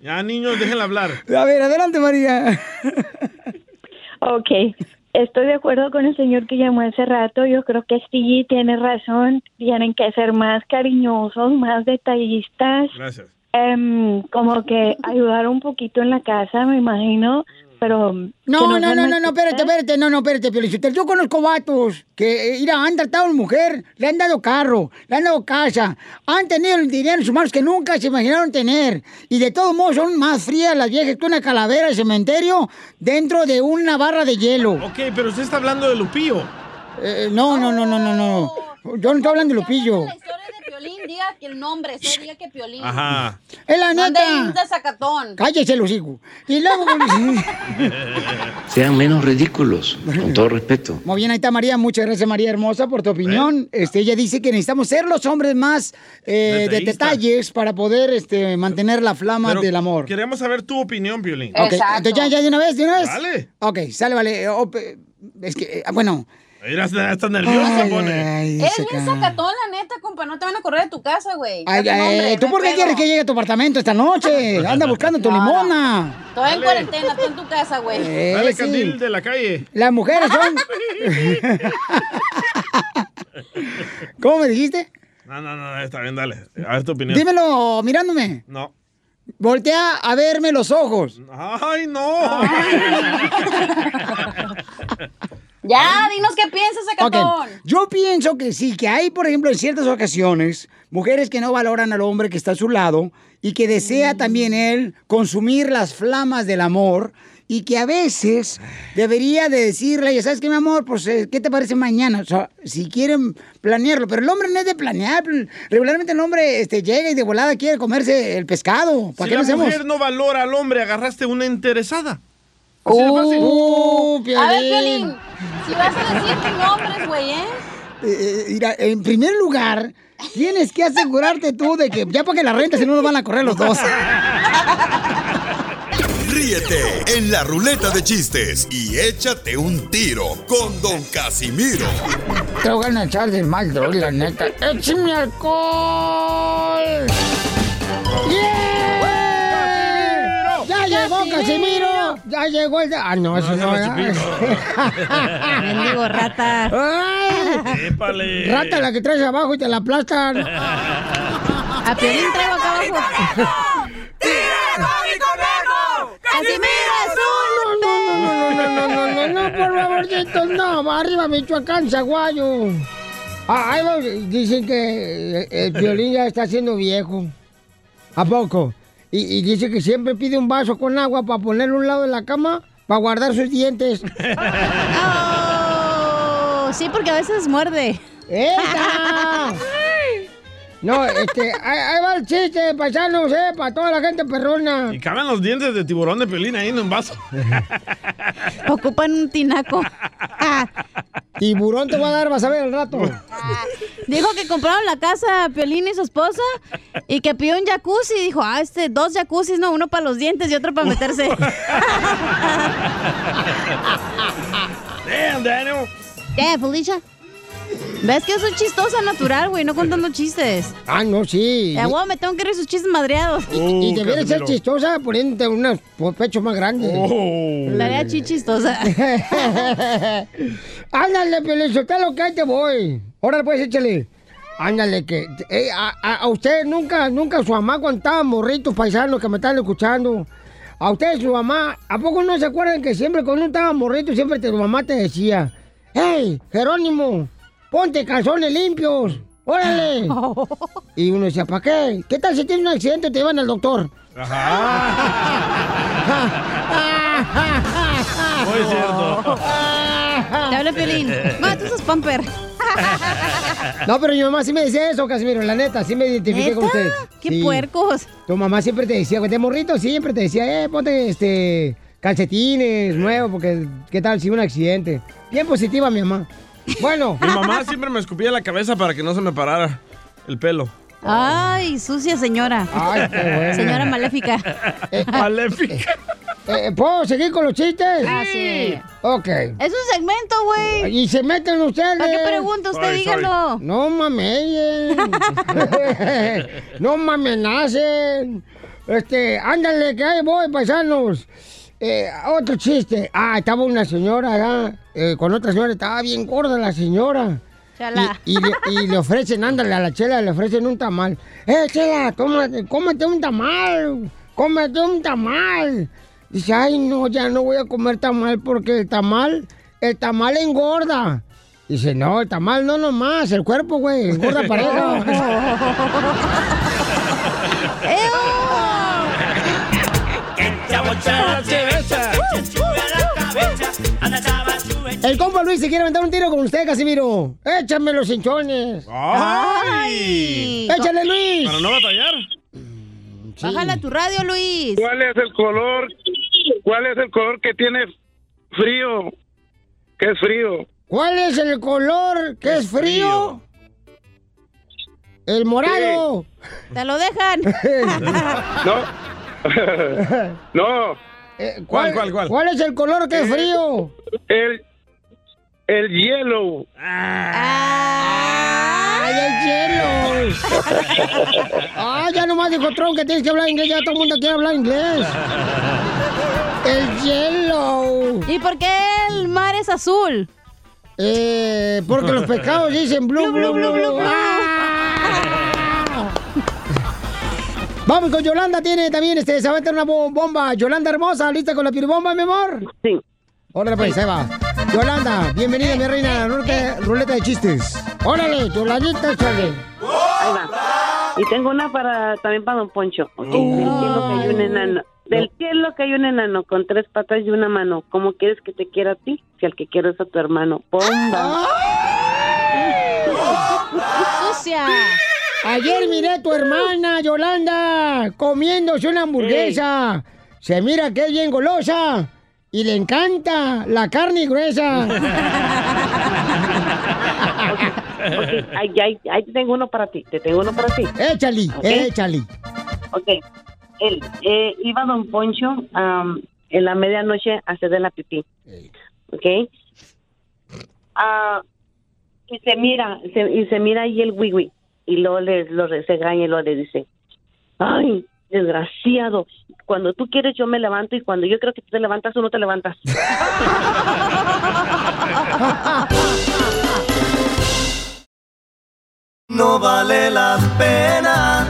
Ya, niños, déjenla hablar. A ver, adelante, María. Ok, estoy de acuerdo con el señor que llamó hace rato. Yo creo que sí tiene razón. Tienen que ser más cariñosos, más detallistas. Gracias. Em, como que ayudar un poquito en la casa, me imagino. Pero. No, no, no, no, no, espérate, machistas. espérate, no, no, espérate, Piolichotel. Yo conozco vatos que, eh, mira, han tratado a una mujer, le han dado carro, le han dado casa, han tenido el dinero en sus manos que nunca se imaginaron tener. Y de todos modos son más frías las viejas que una calavera de cementerio dentro de una barra de hielo. Ok, pero usted está hablando de Lupillo. Eh, no, no, no, no, no, no. Yo no estoy hablando de Lupillo. Piolín, diga que el nombre, se diga que Piolín. Ajá. Es la No ande neta. ahí de sacatón. Cállese, los hijos. Y luego... Sean menos ridículos, con todo respeto. Muy bien, ahí está María. Muchas gracias, María Hermosa, por tu opinión. Este, ella dice que necesitamos ser los hombres más eh, de detalles para poder este, mantener la flama Pero del amor. Queremos saber tu opinión, Piolín. Ok, entonces ya, ya de una vez, de una vez. Dale. Ok, sale, vale. Oh, pe- es que, eh, bueno. Mira, está, nerviosa, Ay, pone. ay, se bien ca- sacatón, la neta, compa. No te van a correr de tu casa, güey. Ay, ay, ¿Tú por qué quieres que llegue a tu apartamento esta noche? Anda buscando tu No, limona. Estoy en cuarentena, estoy en tu casa, güey. Eh, Dale, sí. Candil de la calle. Las mujeres son... ¿Cómo me dijiste? No, no, no, está bien, dale. A ver tu opinión. Dímelo mirándome. No. Voltea a verme los ojos. ¡Ay, no! Ya, dinos qué piensas, Ok, sacatón. Yo pienso que sí, que hay, por ejemplo, en ciertas ocasiones, mujeres que no valoran al hombre que está a su lado y que desea también él consumir las flamas del amor y que a veces debería de decirle, ya sabes qué, mi amor, pues, eh, ¿qué te parece mañana? O sea, si quieren planearlo, pero el hombre no es de planear. Regularmente el hombre este, llega y de volada quiere comerse el pescado. ¿Para Si qué la hacemos? mujer no valora al hombre, agarraste una interesada. Así de fácil. Uh, A ver, Piolín. Si vas a decir tu nombre, güey, ¿eh? Eh, eh, mira, en primer lugar, tienes que asegurarte tú de que ya para que la renta, si no nos van a correr los dos. Ríete en la ruleta de chistes y échate un tiro con Don Casimiro. Te voy a echar de mal, droga, la neta. ¡Échame alcohol! ¡Ya llegó el... de- Ah, no, eso no. Mendigo rata. ¡Ay! Épale. Rata la que traes abajo y te la aplastan. A Piolín traigo acá abajo. ¡Casimiro es un No, no, no, no, no, no, no, por favorcito, no. Arriba Michoacán, Zaguayo. Ah, ahí va, dicen que eh, el violín ya está siendo viejo. ¿A poco? Y, y dice que siempre pide un vaso con agua para ponerlo a un lado de la cama para guardar sus dientes. Oh, sí, porque a veces muerde. No, este, ahí, ahí va el chiste, paisanos, eh, para toda la gente perrona. Y caben los dientes de tiburón de pelín ahí en un vaso. Ocupan un tinaco. Tiburón te va a dar, vas a ver al rato. Dijo que compraron la casa Piolín y su esposa y que pidió un jacuzzi. Dijo, ah, este, dos jacuzzis, no, uno para los dientes y otro para meterse. Damn, Daniel. Eh, Felicia. ¿Ves que soy chistosa natural, güey? No contando chistes. Ah, no, sí. Eh, me tengo que reír sus chistes madreados. Y debería ser chistosa poniéndote unos pechos más grandes. La haría chichistosa. Ándale, Pelizotelo, que ahí te voy. Órale, pues, échale. Ándale, que eh, a, a- usted nunca, nunca su mamá cuando estaban morritos paisanos que me están escuchando. A usted su mamá, ¿a poco no se acuerdan que siempre cuando uno estaba morrito, siempre tu mamá te decía, hey, Jerónimo, ponte calzones limpios, órale. Y uno decía, ¿para qué? ¿Qué tal si tienes un accidente y te llevan al doctor? Muy cierto. Te habla Piolín. No, tú sos pamper. No, pero mi mamá sí me decía eso, Casimiro, la neta, sí me identifiqué con ¿Neta? usted. ¡Qué Sí. puercos! Tu mamá siempre te decía, de morrito siempre te decía, eh, ponte este calcetines nuevos, porque qué tal si un accidente. Bien positiva mi mamá. Bueno. Mi mamá siempre me escupía la cabeza para que no se me parara el pelo. Ay, sucia señora. Ay, qué bueno. Señora maléfica. Maléfica. Eh, ¿Puedo seguir con los chistes? Ah, sí. Ok. Es un segmento, güey. Y se meten ustedes. ¿Para qué pregunta? Usted Sorry, dígalo. No mamen. no me amenacen. Este, ándale, que ahí voy, paisanos. Eh, otro chiste. Ah, estaba una señora eh, con otra señora, estaba bien gorda la señora. Chala. Y, y le, y le ofrecen, ándale, a la chela le ofrecen un tamal. ¡Eh, chela, tómate, cómete un tamal! ¡Cómete un tamal! Dice, ay, no, ya no voy a comer tamal porque el tamal, el tamal engorda. Dice, no, el tamal no nomás, el cuerpo, güey, engorda pareja. El compa Luis se quiere aventar un tiro con usted, Casimiro. Échame los hinchones. ¡Ay! ¡Échale, Luis! Para no batallar. Bájala tu radio, Luis. ¿Cuál es el color? ¿Cuál es el color que tiene frío? ¿Qué es frío? ¿Cuál es el color que es frío? El morado. Te lo dejan. No. no. Eh, ¿Cuál, cuál, cuál? ¿Cuál es el color que es frío? El el hielo. ¡Ay, el hielo! ¡Ah, ya nomás dijo Trump que tienes que hablar inglés! Ya todo el mundo quiere hablar inglés. ¡El hielo! ¿Y por qué el mar es azul? Eh, porque los pescados dicen blue, blue, blue, blue. ¡Ah! Vamos con Yolanda, tiene también, este, se va a meter una bo- bomba. Yolanda hermosa, ¿lista con la piribomba, mi amor? Sí. Órale, pues, ahí va. Yolanda, bienvenida, mi reina, a la ruleta, ruleta de chistes. Órale, Yolandita, échale. Ahí va. Y tengo una para también para Don Poncho. Ok, Del cielo cayó un enano. Del cielo cayó un enano con tres patas y una mano. ¿Cómo quieres que te quiera a ti? Si al que quiero es a tu hermano. ¡Bomba! ¡Sucia! Ayer miré a tu hermana, Yolanda, comiéndose una hamburguesa. Se mira que es bien golosa y le encanta la carne gruesa. Ok, ahí, ahí, ahí te tengo uno para ti. Te tengo uno para ti. échale, Ok. échale. Ok. él, eh, iba don Poncho am, en la medianoche a hacer de la pipí. ¿Ok? Ah, y se mira, se- y se mira ahí el wiwi. Y luego le, lo se regaña y luego le dice, ay, desgraciado, cuando tú quieres yo me levanto y cuando yo creo que tú te levantas, tú no te levantas. No vale la pena.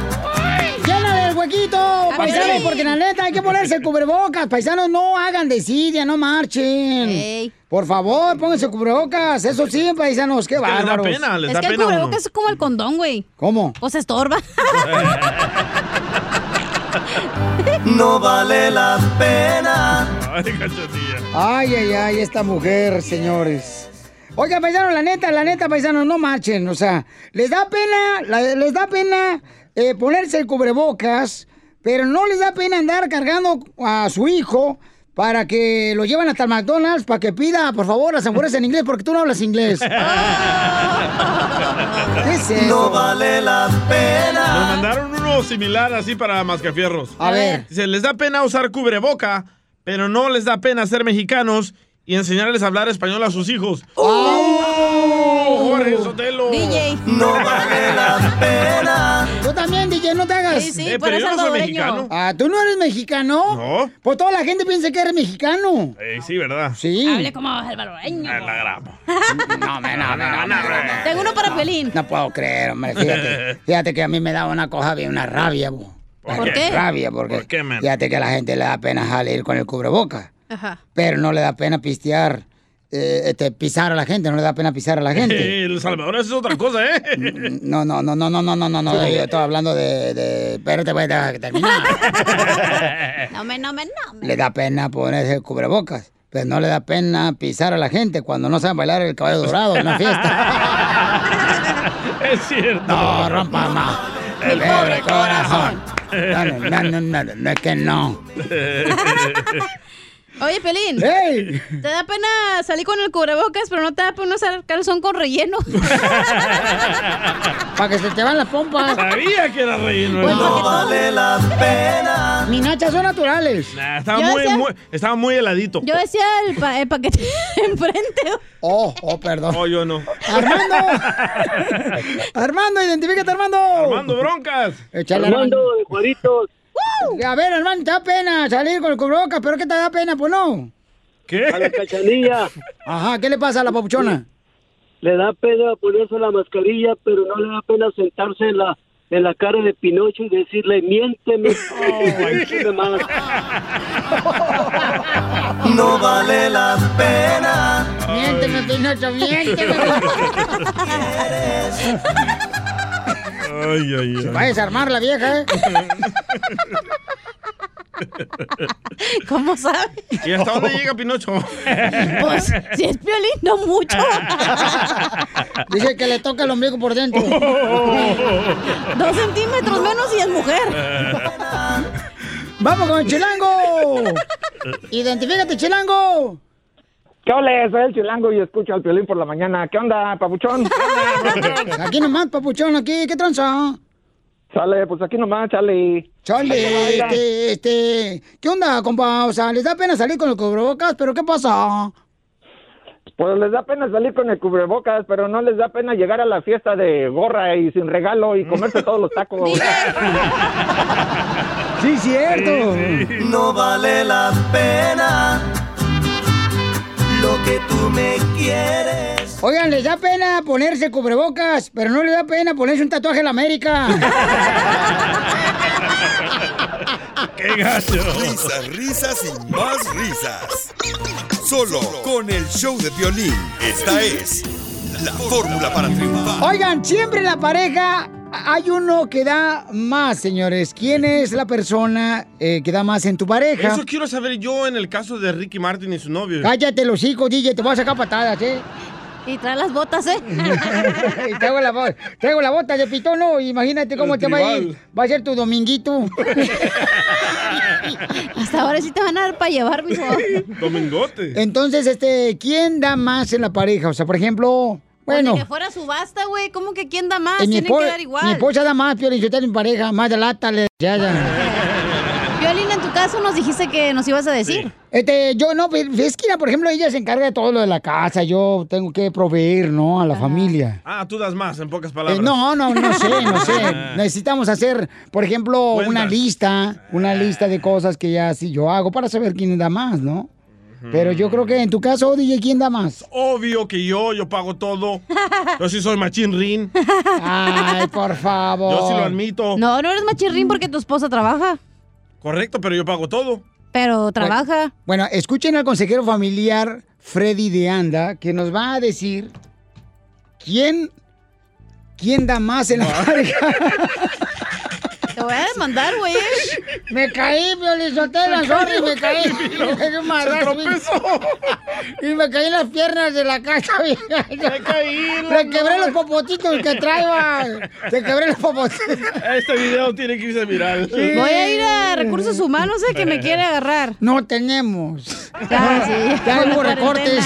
¡Llénale el huequito, paisanos! Porque la neta hay que ponerse el cubrebocas. Paisanos, no hagan desidia, no marchen. Por favor, pónganse cubrebocas. Eso sí, paisanos, qué Es que les da bárbaros. pena, les Es da que el uno. cubrebocas es como el condón, güey. ¿Cómo? O se estorba. No vale la pena. Ay. Ay, ay, ay, esta mujer, señores. Oiga, paisanos, la neta, la neta, paisanos, no marchen. O sea, les da pena, la- les da pena eh, ponerse el cubrebocas, pero no les da pena andar cargando a su hijo para que lo lleven hasta el McDonald's para que pida, por favor, las hamburguesas en inglés, porque tú no hablas inglés. ¿Qué es eso? No vale la Nos pena. mandaron uno similar así para mascafierros. A ver. Dice, les da pena usar cubreboca, pero no les da pena ser mexicanos y enseñarles a hablar español a sus hijos. ¡Oh! Jorge Sotelo. DJ. No vale la pena. Tú también, DJ, no te hagas. Sí, sí, Eh, pero pero yo no soy salvadoreño. mexicano. Ah, ¿tú no eres mexicano? No. Pues toda la gente piensa que eres mexicano. Eh, sí, ¿verdad? Sí. Hable como salvadoreño. Ah, la grabo. No, me, no, me, no, no, me. Tengo uno para Pelín. No puedo creer, hombre. Fíjate, fíjate que a mí me da una cosa bien, una rabia, bo. ¿Por qué? Rabia, porque ¿Por qué, fíjate que a la gente le da pena salir con el cubreboca, Ajá. pero no le da pena pistear, eh, este, pisar a la gente, no le da pena pisar a la gente. Eh, el Salvador es otra cosa, ¿eh? No, no, no, no, no, no, no, no, no, yo estoy hablando de, de... Espérate, voy a dejar que terminar. No me, no me, no me. Le da pena ponerse el cubrebocas, pero no le da pena pisar a la gente cuando no saben bailar el caballo dorado en una fiesta. es cierto. No, rompa más. El pobre corazón. No, no, no, no, no, no, es que no. Oye, Pelín. ¡Ey! ¿Te da pena salir con el cubrebocas, pero no te da pena usar calzón con relleno? Para que se te van las pompas. Sabía que era relleno. Pues, ¿no? ¿para qué No vale la pena. Mis nachas son naturales. Nah, estaba, muy, decía- muy- estaba muy heladito. Yo decía el, pa- el paquete enfrente. Oh, oh, perdón. Oh, yo no. Armando. Armando, identifícate, Armando. Armando Broncas. Échale, Armando de Juaritos. A ver, hermano, te da pena salir con el cubrebocas, pero ¿qué te da pena? Pues no. A la ¿Qué? cachanilla Ajá, ¿qué le pasa a la papuchona? le da pena ponerse la mascarilla, pero no le da pena sentarse en la en la cara de Pinocho y decirle, miénteme, más. No vale la pena. Miénteme, Pinocho, miénteme. Ay, ay, Va a desarmar la vieja, ¿eh? ¿Cómo sabe? ¿Y hasta dónde llega Pinocho? Pues, si es Piolín, no mucho. Dice que le toca el ombligo por dentro. Dos centímetros menos y es mujer. ¡Vamos con el chilango! ¡Identifícate, chilango! ¿Qué ole? Soy el chilango y escucho al violín por la mañana. ¿Qué onda, papuchón? Aquí nomás, papuchón, aquí, ¿qué tranza? Sale, pues aquí nomás, chale. Chale, este, este, ¿qué onda, compa? O sea, les da pena salir con el cubrebocas, pero ¿qué pasa? Pues les da pena salir con el cubrebocas, pero no les da pena llegar a la fiesta de gorra y sin regalo y comerse todos los tacos. Sí, cierto. No vale la pena. Lo que tú me quieres. Oigan, les da pena ponerse cubrebocas, pero no les da pena ponerse un tatuaje en la América. ¡Qué gacho! Risas, risas y más risas. Solo con el show de violín. Esta es la fórmula para triunfar. Oigan, siempre la pareja hay uno que da más, señores. ¿Quién es la persona eh, que da más en tu pareja? Eso quiero saber yo en el caso de Ricky Martin y su novio. Cállate los hijos, DJ, te voy a sacar patadas, ¿eh? Y trae las botas, ¿eh? Y traigo la, traigo la bota de pitono, imagínate cómo El te va a ir. Va a ser tu dominguito. Hasta ahora sí te van a dar para llevar, mijo. Domingote. Entonces, este, ¿quién da más en la pareja? O sea, por ejemplo, bueno, Ni que fuera subasta, güey. ¿Cómo que quién da más? eh, mi, Tienen que dar mi igual. esposa da más, Pio, yo tengo mi pareja, más de lata, le ya, ya. caso nos dijiste que nos ibas a decir. Este, yo no, pero es que, por ejemplo, ella se encarga de todo lo de la casa, yo tengo que proveer, ¿no? A la familia. Ah, tú das más, en pocas Eh, palabras. no, no, no sé, no sé. Necesitamos hacer, por ejemplo, una lista, una lista de cosas que ya sí yo hago para saber quién da más, ¿no? Pero yo creo que en tu caso, DJ, ¿quién da más? Obvio que yo, yo pago todo. Yo sí soy machín rin. Ay, por favor. Yo sí lo admito. No, no eres machirrín porque tu esposa trabaja, Correcto, pero yo pago todo. pero trabaja. Bueno, escuchen al consejero familiar Freddy de Anda, que nos va a decir quién, quién da más en la pareja. Te voy a demandar, güey. Me caí, Violizotela, sorry, me caí. Me di un madrazo. Y me caí en las piernas de la casa, Me caí. Le quebré los popotitos que traía. Te quebré los popotitos. Este video tiene que irse viral. Voy a ir a recursos humanos, eh, que me quiere agarrar. No tenemos. Ah, sí. Ya hubo recortes.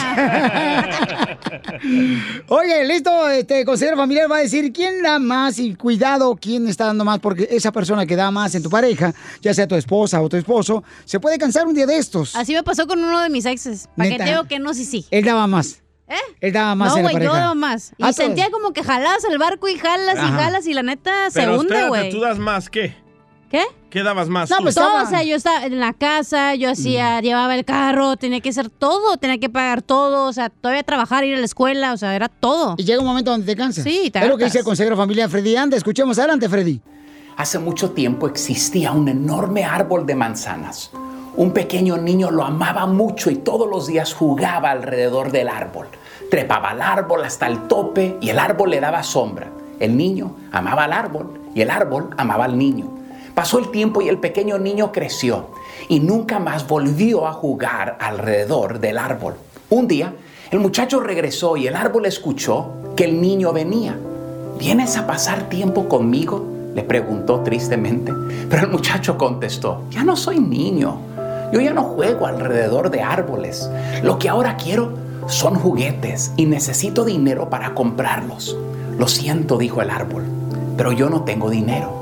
Oye, listo, este consejero familiar va a decir quién da más y cuidado quién está dando más, porque esa persona que da más en tu pareja, ya sea tu esposa o tu esposo, se puede cansar un día de estos. Así me pasó con uno de mis exes. ¿Para qué ¿Neta? te digo que no, sí, sí? Él daba más. ¿Eh? Él daba más no, en la güey, yo daba más. Y Ah, sentía como que jalabas el barco y jalas y jalas y la neta se Pero hunde, espérate, güey. ¿tú das más qué? ¿Qué? ¿Qué dabas más No, tú? pues todo, o sea, yo estaba en la casa, yo hacía, llevaba el carro, tenía que hacer todo, tenía que pagar todo, o sea, todavía trabajar, ir a la escuela, o sea, era todo. Y llega un momento donde te cansas. Sí, te Es lo que dice el consejero familiar Freddy Anda. Escuchemos adelante, Freddy. Hace mucho tiempo existía un enorme árbol de manzanas. Un pequeño niño lo amaba mucho y todos los días jugaba alrededor del árbol. Trepaba al árbol hasta el tope y el árbol le daba sombra. El niño amaba al árbol y el árbol amaba al niño. Pasó el tiempo y el pequeño niño creció y nunca más volvió a jugar alrededor del árbol. Un día, el muchacho regresó y el árbol escuchó que el niño venía. ¿Vienes a pasar tiempo conmigo? Le preguntó tristemente. Pero el muchacho contestó, ya no soy niño. Yo ya no juego alrededor de árboles. Lo que ahora quiero son juguetes y necesito dinero para comprarlos. Lo siento, dijo el árbol, pero yo no tengo dinero.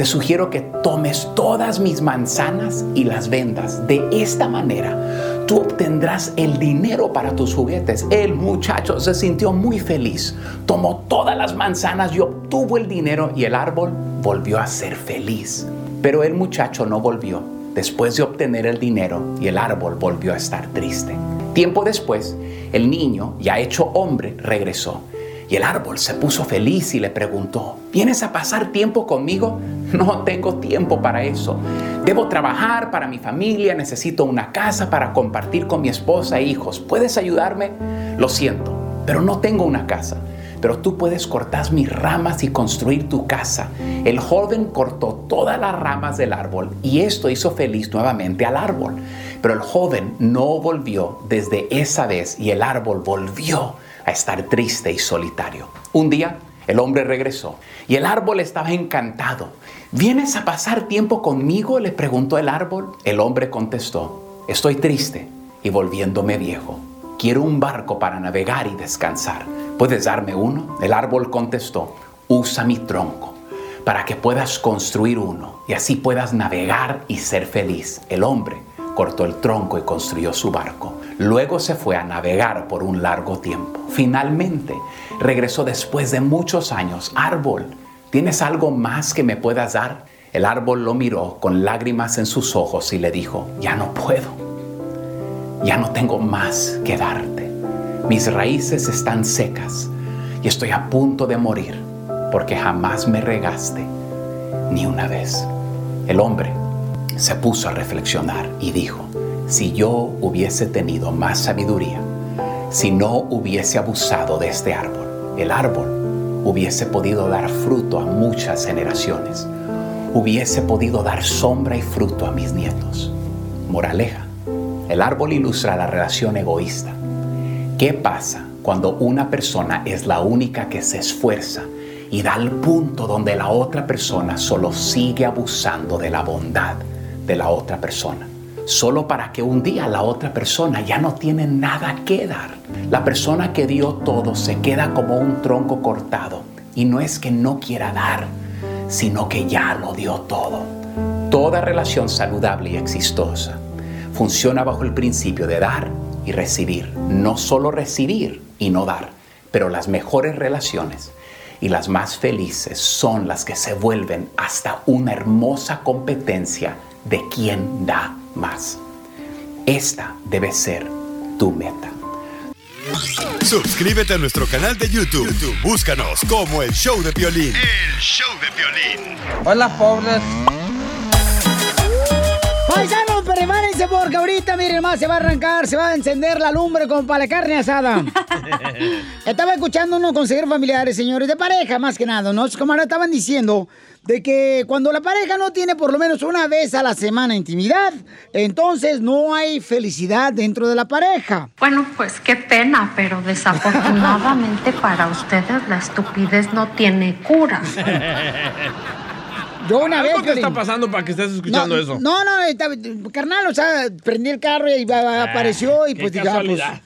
Te sugiero que tomes todas mis manzanas y las vendas. De esta manera, tú obtendrás el dinero para tus juguetes. El muchacho se sintió muy feliz. Tomó todas las manzanas y obtuvo el dinero y el árbol volvió a ser feliz. Pero el muchacho no volvió después de obtener el dinero y el árbol volvió a estar triste. Tiempo después, el niño, ya hecho hombre, regresó. Y el árbol se puso feliz y le preguntó, ¿vienes a pasar tiempo conmigo? No tengo tiempo para eso. Debo trabajar para mi familia, necesito una casa para compartir con mi esposa e hijos. ¿Puedes ayudarme? Lo siento, pero no tengo una casa. Pero tú puedes cortar mis ramas y construir tu casa. El joven cortó todas las ramas del árbol y esto hizo feliz nuevamente al árbol. Pero el joven no volvió desde esa vez y el árbol volvió a estar triste y solitario. Un día el hombre regresó y el árbol estaba encantado. ¿Vienes a pasar tiempo conmigo? le preguntó el árbol. El hombre contestó, estoy triste y volviéndome viejo. Quiero un barco para navegar y descansar. ¿Puedes darme uno? El árbol contestó, usa mi tronco para que puedas construir uno y así puedas navegar y ser feliz. El hombre cortó el tronco y construyó su barco. Luego se fue a navegar por un largo tiempo. Finalmente regresó después de muchos años. Árbol, ¿tienes algo más que me puedas dar? El árbol lo miró con lágrimas en sus ojos y le dijo, ya no puedo. Ya no tengo más que darte. Mis raíces están secas y estoy a punto de morir porque jamás me regaste ni una vez. El hombre se puso a reflexionar y dijo, si yo hubiese tenido más sabiduría, si no hubiese abusado de este árbol, el árbol hubiese podido dar fruto a muchas generaciones, hubiese podido dar sombra y fruto a mis nietos. Moraleja, el árbol ilustra la relación egoísta. ¿Qué pasa cuando una persona es la única que se esfuerza y da al punto donde la otra persona solo sigue abusando de la bondad de la otra persona? Solo para que un día la otra persona ya no tiene nada que dar. La persona que dio todo se queda como un tronco cortado y no es que no quiera dar, sino que ya lo dio todo. Toda relación saludable y exitosa funciona bajo el principio de dar y recibir. No solo recibir y no dar, pero las mejores relaciones y las más felices son las que se vuelven hasta una hermosa competencia de quién da más. Esta debe ser tu meta. Suscríbete a nuestro canal de YouTube. YouTube, Búscanos como el show de violín. El show de violín. Hola, pobres. Paisanos, prepárense porque ahorita, miren más, se va a arrancar, se va a encender la lumbre como para la carne asada. Estaba escuchando unos consejeros familiares, señores, de pareja más que nada, ¿no? Como ahora estaban diciendo de que cuando la pareja no tiene por lo menos una vez a la semana intimidad, entonces no hay felicidad dentro de la pareja. Bueno, pues qué pena, pero desafortunadamente para ustedes la estupidez no tiene cura. Yo una vez... ¿Qué está pasando para que estés escuchando no, eso? No, no, estaba- carnal, o sea, prendí el carro y va- apareció y pues ah, pues, casualidad.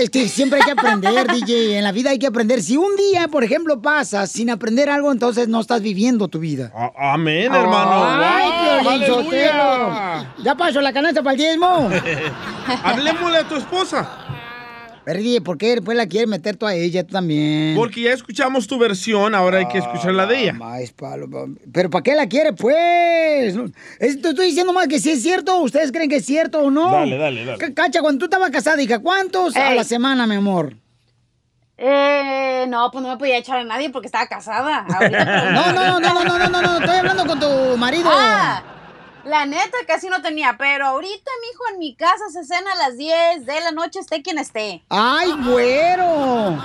Es que siempre hay que aprender, DJ. En la vida hay que aprender. Si un día, por ejemplo, pasas sin aprender algo, entonces no estás viviendo tu vida. Amén, hermano. ¡Ay, Wow, Piolín! Ya pasó la canasta para el diezmo. Hablemosle a tu esposa. Pero, DJ, ¿por qué después la quieres meter tú a ella tú también? Porque ya escuchamos tu versión, ahora hay que escuchar la de ella. Más palo, Pero ¿para qué la quiere, pues? Es- te estoy diciendo más que si es cierto, ¿ustedes creen que es cierto o no? Dale, dale, dale. Cacha, cuando tú estabas casada, hija, ¿cuántos a la semana, mi amor? Eh, no, pues no me podía echar a nadie porque estaba casada. Ahorita, No, no, no, no, no, no, no, no, estoy hablando con tu marido. Ah, la neta casi no tenía, pero ahorita, mijo, en mi casa se cena a las 10 de la noche, esté quien esté. ¡Ay, güero!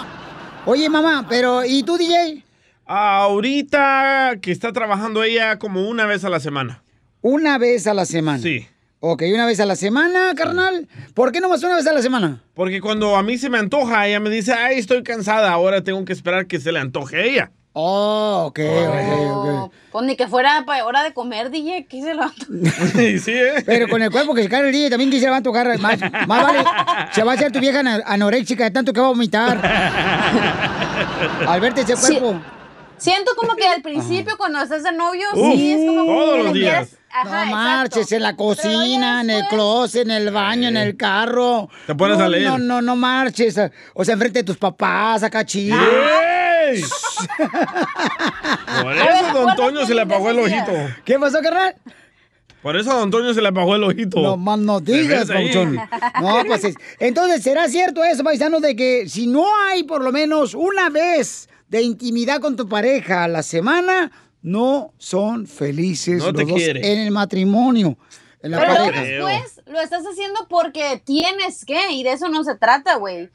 Oye, mamá, pero ¿y tú, DJ? Ahorita que está trabajando ella como una vez a la semana. Una vez a la semana. Sí. Ok, una vez a la semana, carnal. ¿Por qué no más una vez a la semana? Porque cuando a mí se me antoja, ella me dice, ay, estoy cansada, ahora tengo que esperar que se le antoje a ella. Oh, ok, ok, ok. Pues ni que fuera para hora de comer, DJ, ¿qué se lo sí, ¿eh? Pero con el cuerpo que se cae el DJ también que se va a tocar más, más vale. Se va a hacer tu vieja anoréxica de tanto que va a vomitar. Al verte ese Sí. cuerpo. Siento como que al principio, cuando estás de novio, sí, es como todos que los días. quieres- Ajá, no marches, en la cocina, en el closet, en el baño, en el carro. Te pones no, a leer. No, no, no marches. O sea, enfrente de tus papás, acá chido. ¡Ey! Por eso a Don Toño se le apagó el ojito. ¿Qué pasó, carnal? Por eso a Don Toño se le apagó el ojito. No más no digas. No, pues es- Entonces, ¿será cierto eso, paisanos, de que si no hay por lo menos una vez de intimidad con tu pareja a la semana, no son felices No te los dos quiere. en el matrimonio? En la Pero pareja. después lo estás haciendo porque tienes que, y de eso no se trata, güey.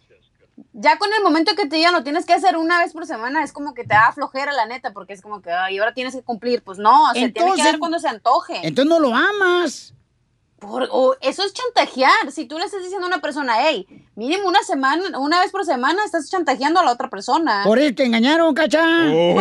Ya con el momento que te digan lo tienes que hacer una vez por semana, es como que te da flojera, la neta, porque es como que, ay, ahora tienes que cumplir. Pues no, se tiene que Entonces- dar cuando se antoje. Entonces no lo amas. Por- o eso es chantajear. Si tú le estás diciendo a una persona, hey, mínimo una semana, una vez por semana, estás chantajeando a la otra persona. Por eso te engañaron, cacha. Oh,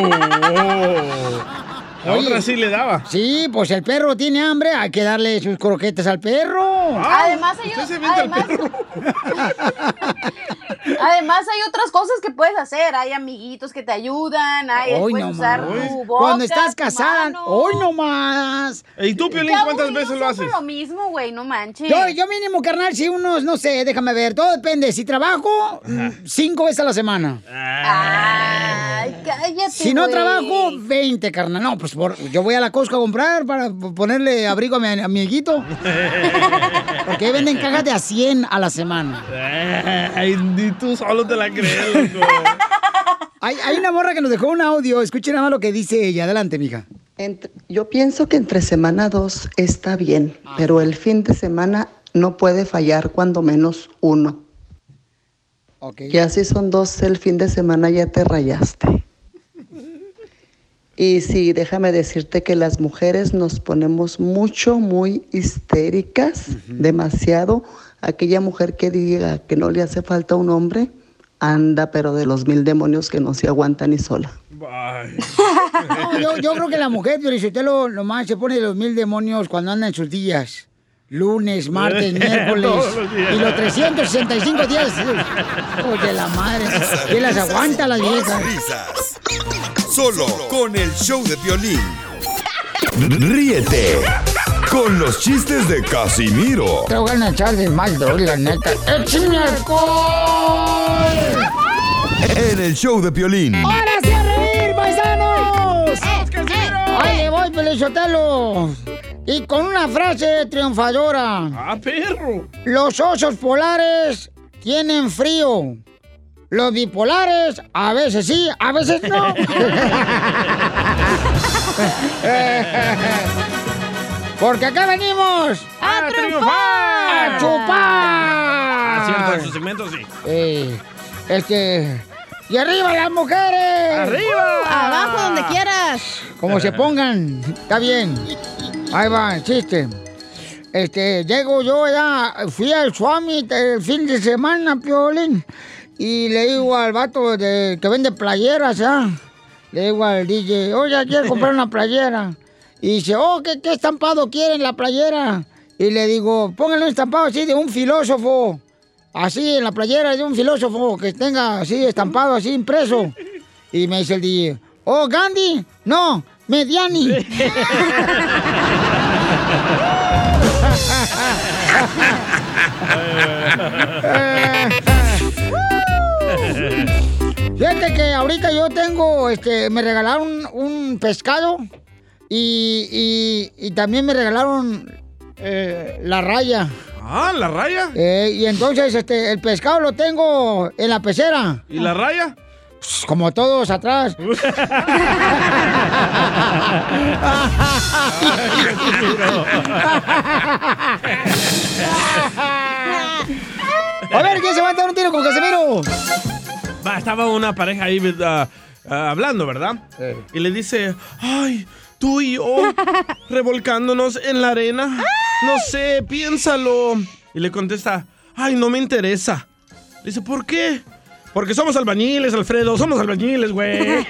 La otra sí le daba. Sí, pues el perro tiene hambre, hay que darle sus croquetas al perro. además, hay, además, además hay otras cosas que puedes hacer. Hay amiguitos que te ayudan, hay, Hoy puedes no usar más. tu boca, Cuando estás casada, hoy no más. ¿Y tú, Piolín, cuántas veces lo haces? lo mismo, güey, no manches. Yo, yo mínimo, carnal, si unos, no sé, déjame ver, todo depende. Si trabajo, mm, cinco veces a la semana. Ay, cállate, Si no güey. trabajo, 20, carnal. No, pues por- yo voy a la Costco a comprar para ponerle abrigo a mi amiguito. Porque ahí venden cajas de a 100 a la semana. Ay, ni tú solo te la crees, loco. Hay, hay una morra que nos dejó un audio. Escuchen nada más lo que dice ella. Adelante, mija. Entre- yo pienso que entre semana dos está bien, pero el fin de semana no puede fallar cuando menos uno. Ya si son dos el fin de semana ya te rayaste. Y sí, déjame decirte que las mujeres nos ponemos mucho, muy histéricas, demasiado. Aquella mujer que diga que no le hace falta un hombre, anda, pero de los mil demonios que no se aguanta ni sola. No, yo, yo creo que la mujer, Piolichotelo, nomás se pone los mil demonios cuando anda en sus días. Lunes, martes, miércoles. Y los 365 días. Oye, la madre. ¿Quién las aguanta las viejas? Risas. Solo con el show de violín. Ríete con los chistes de Casimiro Te voy a echar de mal, doy, la neta. ¡Échame alcohol! en el show de Piolín. ¡Ahora sí a reír, paisanos! ¡Ahí le voy, Pelizotelo! Y con una frase triunfadora. ¡Ah, perro! Los osos polares tienen frío. Los bipolares, a veces sí, a veces no. Porque acá venimos ¡A triunfar! a chupar. Ah, cierto, en su segmento sí. Eh, este. ¡Y arriba las mujeres! ¡Arriba! Abajo, donde quieras. Como se pongan, está bien. Ahí va, el chiste. Este, llego yo ya, fui al Swami el fin de semana, Piolín, y le digo al vato de, que vende playeras, ¿ya? Le digo al DJ, oye, quiero comprar una playera. Y dice, oh, ¿qué, qué estampado quieren la playera? Y le digo, pónganle un estampado así de un filósofo. Así en la playera de un filósofo que tenga así estampado, así impreso. Y me dice el DJ, oh, Gandhi, no, Mediani. Fíjate que ahorita yo tengo, este, me regalaron un pescado y, y- y también me regalaron eh, la raya. Ah, ¿la raya? Eh, y entonces, este, el pescado lo tengo en la pecera. ¿Y la raya? Pues, Como todos atrás. A ver, ¿quién se va a dar un tiro con Casemiro? Va, estaba una pareja ahí ah, ah, hablando, ¿verdad? Y le dice, ay, tú y yo revolcándonos en la arena. No sé, piénsalo. Y le contesta, ay, no me interesa. Le dice, ¿por qué? Porque somos albañiles, Alfredo, somos albañiles, güey.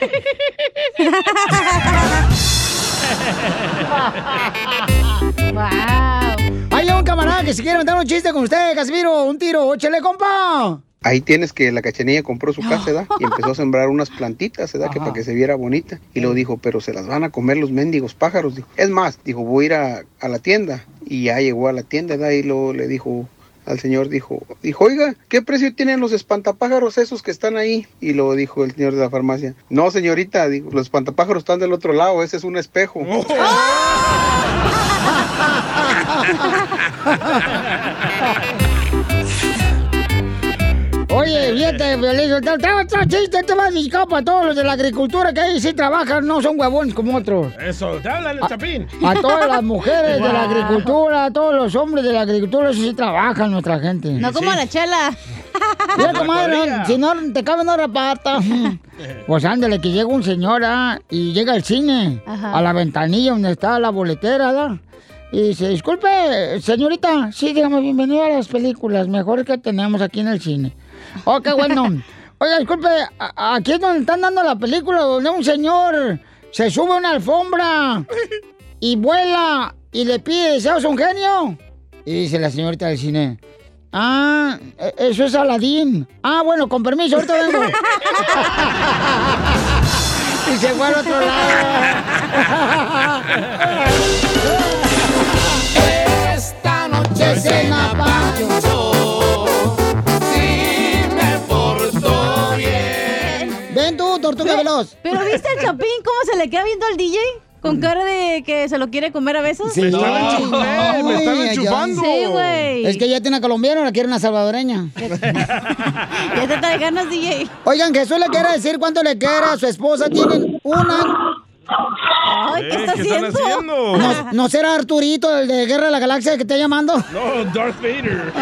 Hay un camarada que se quiere meter un chiste con usted, Casimiro. Un tiro, échale, compa. Ahí tienes que la cachanilla compró su casa, ¿verdad? Y empezó a sembrar unas plantitas, ¿verdad? Que para que se viera bonita. Y lo dijo, pero se las van a comer los mendigos pájaros. Dijo. Es más, dijo, voy a ir a, a la tienda. Y ya llegó a la tienda, ¿verdad? Y luego le dijo al señor, dijo, dijo, oiga, ¿qué precio tienen los espantapájaros esos que están ahí? Y lo dijo el señor de la farmacia. No, señorita, dijo, los espantapájaros están del otro lado, ese es un espejo. Oye, fíjate, Violín, te te- otro chiste, te vas dedicado para todos los de la agricultura que ahí sí trabajan, no son huevones como otros. Eso, te habla el chapín. A todas las mujeres de la agricultura, a todos los hombres de la agricultura, eso sí trabajan nuestra gente. No como la chela. Mira, comadre, si no te cabe una pata. Pues ándale, que llega un señor ah, y llega al cine, Ajá. a la ventanilla donde está la boletera, ¿verdad? Y dice, disculpe, señorita, sí, dígame, bienvenido a las películas mejores que tenemos aquí en el cine. Oh, qué bueno. Oiga, disculpe, aquí es donde están dando la película, donde un señor se sube a una alfombra y vuela y le pide deseos a un genio. Y dice la señorita del cine, ah, e- eso es Aladín. Ah, bueno, con permiso, ahorita vengo. y se fue al otro lado. Esta noche cena veloz. Pero ¿viste al Chapín cómo se le queda viendo al DJ? Con cara de que se lo quiere comer a besos. Sí. Me están enchufando, me están enchufando. Sí, güey. Es que ya tiene una colombiana, la quiere una salvadoreña. Ya te trae ganas, DJ. Oigan, Jesús le quiere decir cuánto le quiere a su esposa. Tienen una. Ay, ¿qué está ¿qué están haciendo? ¿No, ¿No será Arturito, el de Guerra de la Galaxia, que está llamando? No, Darth Vader.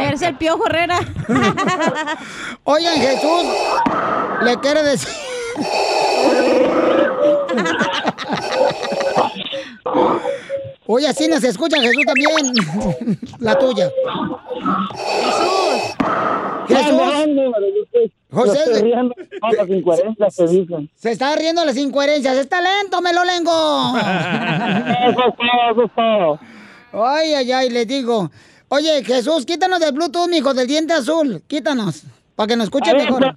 Eres el piojo Herrera. Oigan, Jesús le quiere decir. Oye, así nos escucha Jesús también. La tuya. Jesús. José. Estoy riendo de las incoherencias que dicen. Se está riendo las incoherencias. ¡Está lento, me lo lengo! Eso es todo, eso es todo. Ay, ay, ay, le digo. Oye, Jesús, quítanos del Bluetooth, mijo, del diente azul. Quítanos. Para que nos escuche A mejor.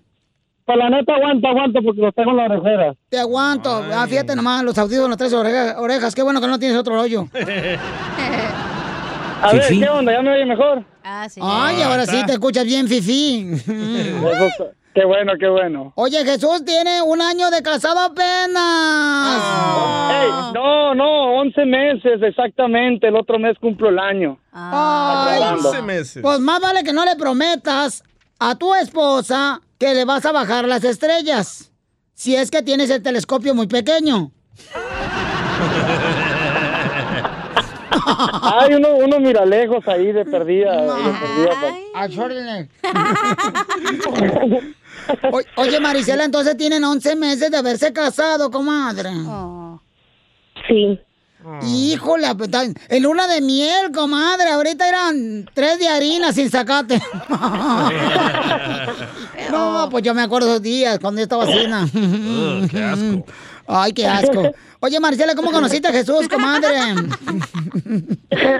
Pues la neta aguanto, aguanto porque los tengo en la orejera. Te aguanto. Ah, fíjate nomás, los audífonos, las tres orejas, orejas. Qué bueno que no tienes otro hoyo. A ver, ¿qué onda? ¿Ya me oye mejor? Ah, sí. Ay, ahora sí te escuchas bien, Fifi. Qué bueno, qué bueno. Oye, Jesús tiene un año de casado apenas. Ey, no, no, 11 meses exactamente. El otro mes cumplo el año. Ay, Acabando. Pues más vale que no le prometas a tu esposa que le vas a bajar las estrellas. Si es que tienes el telescopio muy pequeño. Hay uno, uno mira lejos ahí de perdida. de perdida. O- Oye, Marisela, entonces tienen 11 meses de haberse casado, comadre. Sí. Híjole, pues, en luna de miel, comadre. Ahorita eran tres de harina sin sacate. no, pues yo me acuerdo esos días cuando yo estaba. ¿no? qué asco. Ay, qué asco. Oye, Marisela, ¿cómo conociste a Jesús, comadre?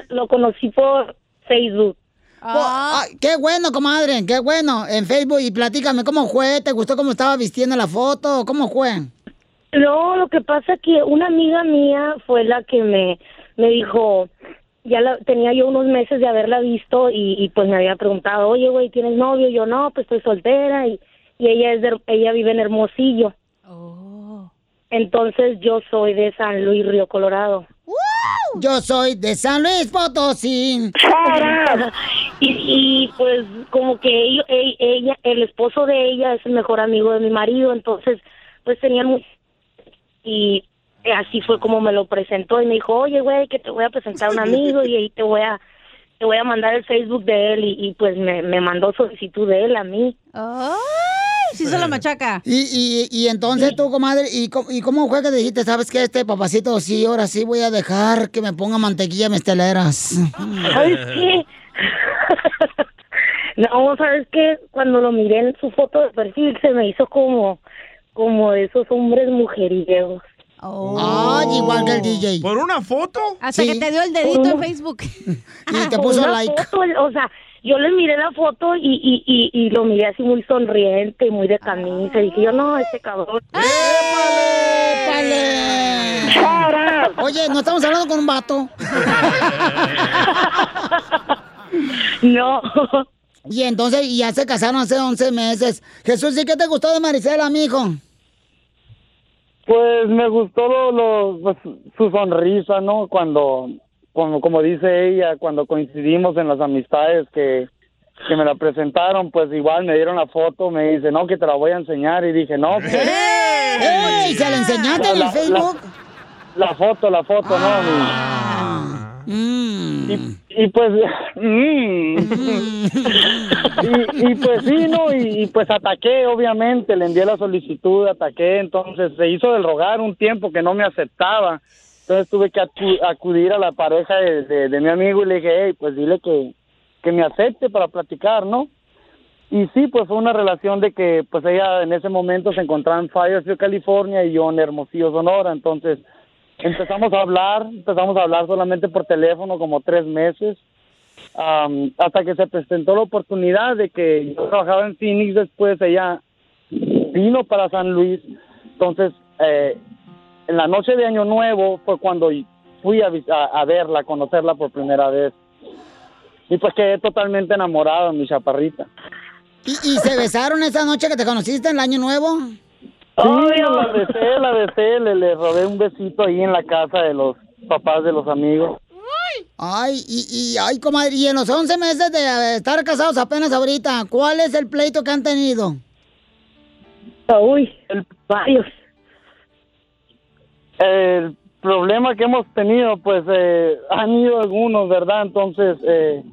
Lo conocí por Facebook. Ay, qué bueno, comadre, qué bueno. En Facebook, y platícame, ¿cómo fue? ¿Te gustó cómo estaba vistiendo la foto? ¿Cómo fue? No, lo que pasa que una amiga mía fue la que me, me dijo, ya la, tenía yo unos meses de haberla visto y, y pues me había preguntado, oye, güey, ¿tienes novio? Yo no, pues estoy soltera y, y ella es de- ella vive en Hermosillo. Entonces yo soy de San Luis, Río Colorado. Yo soy de San Luis Potosí. y, y, pues como que ello- e- ella, el esposo de ella es el mejor amigo de mi marido, entonces pues tenían y así fue como me lo presentó y me dijo, oye güey, que te voy a presentar a un amigo y ahí te voy a te voy a mandar el Facebook de él y, y, pues me, me mandó solicitud de él a mí. sí se la machaca. Y, y, y entonces tú, comadre, ¿y cómo, ¿y cómo fue que dijiste, sabes qué, este papacito, sí, ahora sí voy a dejar que me ponga mantequilla mesteleras? ¿Sabes qué? no, ¿sabes qué? Cuando lo miré en su foto de perfil se me hizo como, como de esos hombres mujeriegos. Ay, igual que el DJ. ¿Por una foto? Hasta que te dio el dedito en Facebook. Y te puso Una like. foto, o sea, yo le miré la foto y, y, y, y lo miré así muy sonriente, muy de camisa. Y dije yo, no, ese cabrón. ¡Épale! Oye, ¿no estamos hablando con un vato? No. Y entonces, y ya se casaron hace 11 meses. Jesús, ¿y qué te gustó de Marisela, mijo? Pues me gustó lo, lo- pues, su sonrisa, ¿no? Cuando, como, como dice ella, cuando coincidimos en las amistades que, que me la presentaron, pues igual me dieron la foto, me dice, no, que te la voy a enseñar. Y dije, no, pues, ¡Ey! ¿Se la enseñaste en el La- la- Facebook? la foto, la foto, ¿no? Mm. Y, y pues, mm. y, y pues sí, ¿no? Y, y pues ataqué, obviamente, le envié la solicitud, ataqué, entonces se hizo del rogar un tiempo que no me aceptaba, entonces tuve que acu- acudir a la pareja de, de- de mi amigo y le dije, hey, pues dile que, que me acepte para platicar, ¿no? Y sí, pues fue una relación de que pues ella en ese momento se encontraba en Fayetteville, California y yo en Hermosillo, Sonora, entonces empezamos a hablar, empezamos a hablar solamente por teléfono como tres meses, am, hasta que se presentó la oportunidad de que yo trabajaba en Phoenix, después ella vino para San Luis, entonces eh, en la noche de Año Nuevo fue cuando fui a, a, a verla, a conocerla por primera vez. Y pues quedé totalmente enamorado, mi chaparrita. ¿Y, y se besaron esa noche que te conociste en el Año Nuevo? Sí, la besé, la besé, le, le robé un besito ahí en la casa de los papás de los amigos. Ay, y, y, ay, comadre, y en los 11 meses de estar casados apenas ahorita, ¿cuál es el pleito que han tenido? Uy, varios. El problema que hemos tenido, pues, eh, han ido algunos, ¿verdad? Entonces, eh,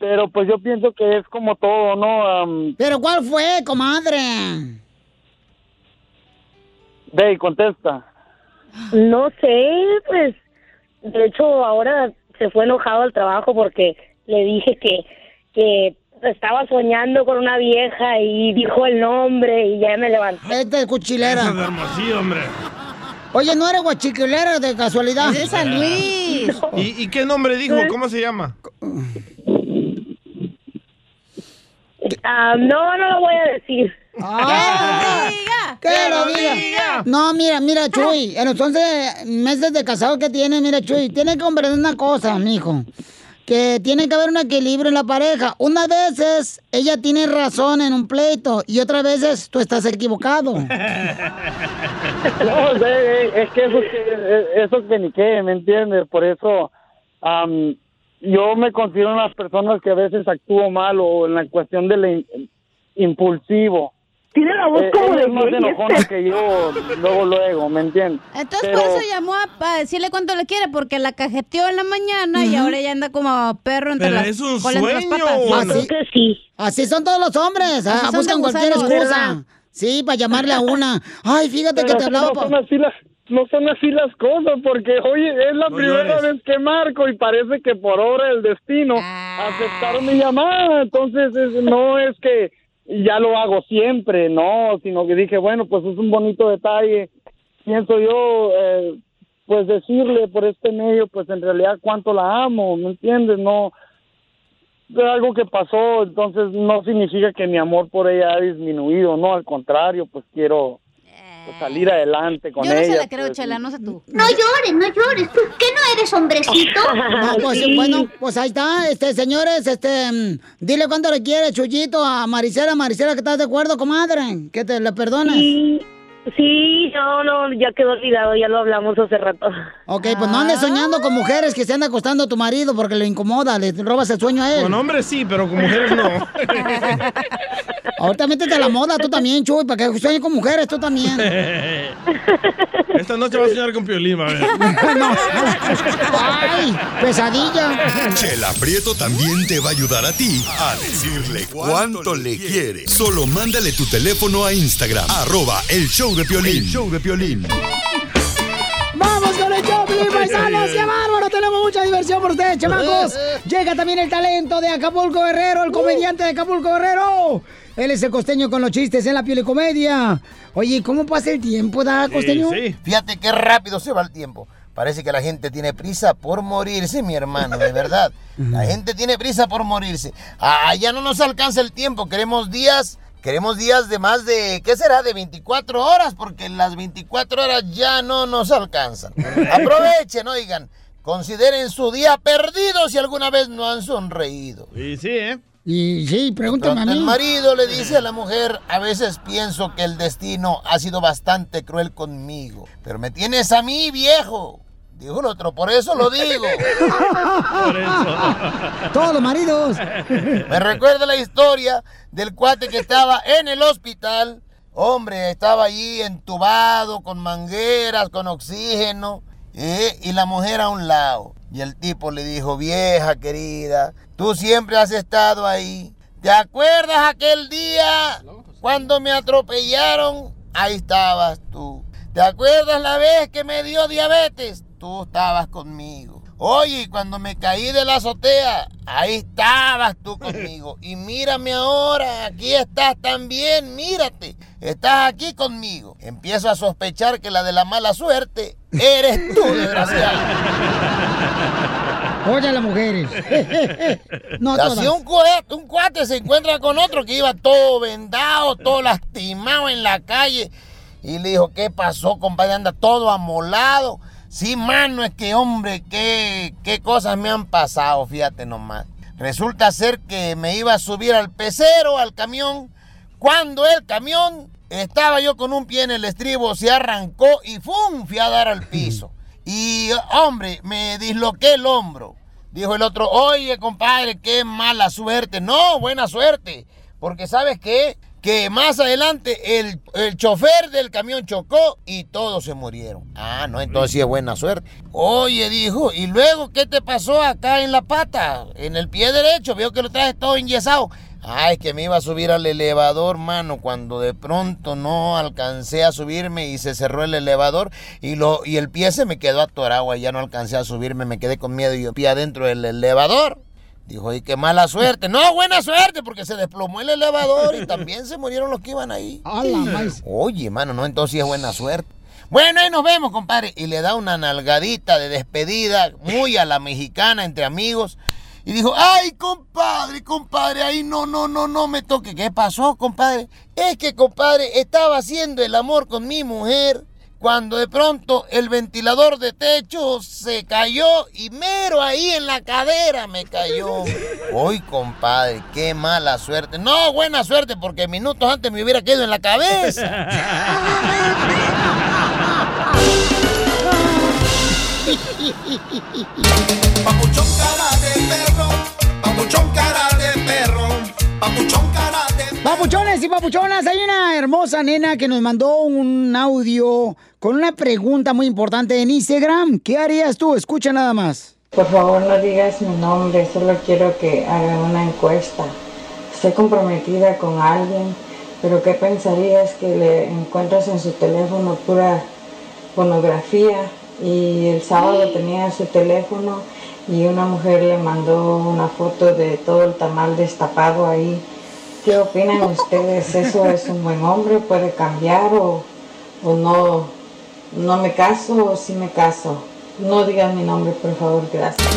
pero pues yo pienso que es como todo, ¿no? Am, ¿Pero cuál fue, comadre? Dey, contesta. No sé, pues, de hecho ahora se fue enojado al trabajo porque le dije que, que estaba soñando con una vieja y dijo el nombre y ya me levanté. Este es cuchilera. Eso es de Hermosillo, hombre. Oye, ¿no eres guachiquilera de casualidad? Es de San Luis. ¿Y, y qué nombre dijo? ¿Cómo se llama? Ah, no, no lo voy a decir. ¡Ah! ¡Que lo diga! No, mira, mira, Chuy, en los 11 meses de casado que tiene, mira, Chuy, tiene que comprender una cosa, mijo. Que tiene que haber un equilibrio en la pareja. Unas veces ella tiene razón en un pleito y otras veces tú estás equivocado. No, es, es que eso, es que- eso es que ni qué, ¿me entiendes? Por eso am, yo me considero una persona que a veces actúo mal o en la cuestión del in- impulsivo. Tiene la voz Eh, como de es más enojona que yo, luego, luego, ¿me entiendes? Entonces Pero- por eso llamó a, para decirle cuánto le quiere, porque la cajeteó en la mañana y ahora ya anda como perro entre Pero las, es un entre las sueño, patas. Así- que sí. Así son todos los hombres, ah, buscan de cualquier excusa. ¿verdad? Sí, para llamarle a una. Ay, fíjate que te hablaba. así las no son así las cosas porque oye es la No primera llores. vez que marco y parece que por obra del destino Ah. aceptaron mi llamada entonces es- no es que ya lo hago siempre no sino que dije bueno pues es un bonito detalle pienso yo eh, pues decirle por este medio pues en realidad cuánto la amo me entiendes no es algo que pasó entonces no significa que mi amor por ella ha disminuido no al contrario pues quiero pues, salir adelante con Yo no ella. se la creo, pues, Chela, no sé tú. No llores, no llores. ¿Tú qué no eres hombrecito? No, pues Sí. bueno, pues ahí está, este, señores, este, mm, dile cuánto le quiere Chuyito a Maricela, Maricela, que estás de acuerdo, comadre, que te le perdones. Sí, sí, no, no, ya quedó olvidado, ya lo hablamos hace rato. Ok, pues no andes soñando con mujeres que se anda acostando a tu marido porque le incomoda, le robas el sueño a él. Con hombres sí, pero con mujeres no. Ahorita métete a la moda tú también, Chuy, para que sueñes con mujeres tú también. Esta noche va a soñar con Piolín, va a ver. ¡Ay! ¡Pesadilla! Chela Prieto también te va a ayudar a ti a decirle cuánto le quiere. Solo mándale tu teléfono a Instagram, arroba el show de Piolín. El show de Piolín. ¡Vamos con el shopping, paisanos! ¡Qué bárbaro! Tenemos mucha diversión por ustedes, chamacos. Llega también el talento de Acapulco Guerrero, el comediante de Acapulco Guerrero. Él es el costeño con los chistes en la piel y comedia. Oye, ¿cómo pasa el tiempo, da, costeño? Fíjate qué rápido se va el tiempo. Parece que la gente tiene prisa por morirse, mi hermano, de verdad. La gente tiene prisa por morirse. Ah, ya no nos alcanza el tiempo. Queremos días, queremos días de más de, ¿qué será? De 24 horas, porque las 24 horas ya no nos alcanzan. Aprovechen, oigan. Consideren su día perdido si alguna vez no han sonreído. Y sí, ¿eh? Y sí, pregúntame a Pronto mí. El marido le dice a la mujer, a veces pienso que el destino ha sido bastante cruel conmigo, pero me tienes a mí viejo. Dijo el otro, por eso lo digo. Por eso. Todos los maridos. Me recuerda la historia del cuate que estaba en el hospital. Hombre, estaba allí entubado, con mangueras, con oxígeno, ¿eh? y la mujer a un lado. Y el tipo le dijo, vieja querida, tú siempre has estado ahí. ¿Te acuerdas aquel día cuando me atropellaron? Ahí estabas tú. ¿Te acuerdas la vez que me dio diabetes? Tú estabas conmigo. Oye, cuando me caí de la azotea, ahí estabas tú conmigo. Y mírame ahora, aquí estás también, mírate. Estás aquí conmigo. Empiezo a sospechar que la de la mala suerte eres tú, desgraciado. Oye, las mujeres. no todas. un, cuate, un cuate se encuentra con otro que iba todo vendado, todo lastimado en la calle. Y le dijo, ¿qué pasó, compadre? Anda todo amolado. Sí, mano, es que, hombre, qué, qué cosas me han pasado, fíjate nomás. Resulta ser que me iba a subir al pecero, al camión. Cuando el camión, estaba yo con un pie en el estribo, se arrancó y ¡fum! Fui a dar al piso. Y, hombre, me disloqué el hombro. Dijo el otro, oye, compadre, qué mala suerte. No, buena suerte. Porque sabes qué? Que más adelante el, el chofer del camión chocó y todos se murieron. Ah, no, entonces sí es buena suerte. Oye, dijo, ¿y luego qué te pasó acá en la pata? En el pie derecho, veo que lo traes todo enyesado. Ay, que me iba a subir al elevador, mano, cuando de pronto no alcancé a subirme y se cerró el elevador y, lo, y el pie se me quedó atorado, y ya no alcancé a subirme, me quedé con miedo y yo pie adentro del elevador. Dijo, y qué mala suerte. No, buena suerte, porque se desplomó el elevador y también se murieron los que iban ahí. Oye, mano, no, entonces sí es buena suerte. Bueno, ahí nos vemos, compadre. Y le da una nalgadita de despedida, muy a la mexicana, entre amigos. y dijo, ay, compadre, compadre, ahí no, no, no, no me toque. ¿Qué pasó, compadre? Es que, compadre, estaba haciendo el amor con mi mujer cuando de pronto el ventilador de techo se cayó y mero ahí en la cadera me cayó. Uy, compadre, qué mala suerte. No, buena suerte, porque minutos antes me hubiera quedado en la cabeza. Papuchón cara de perro, papuchón cara de perro, papuchón cara de Papuchones y papuchonas, hay una hermosa nena que nos mandó un audio con una pregunta muy importante en Instagram. ¿Qué harías tú? Escucha nada más. Por favor no digas mi nombre, solo quiero que hagan una encuesta. Estoy comprometida con alguien, pero ¿qué pensarías que le encuentras en su teléfono pura pornografía? Y el sábado tenía su teléfono y una mujer le mandó una foto de todo el tamal destapado ahí. ¿Qué opinan ustedes? ¿Eso es un buen hombre? ¿Puede cambiar o, o no? ¿No me caso o sí me caso? No digan mi nombre, por favor, gracias.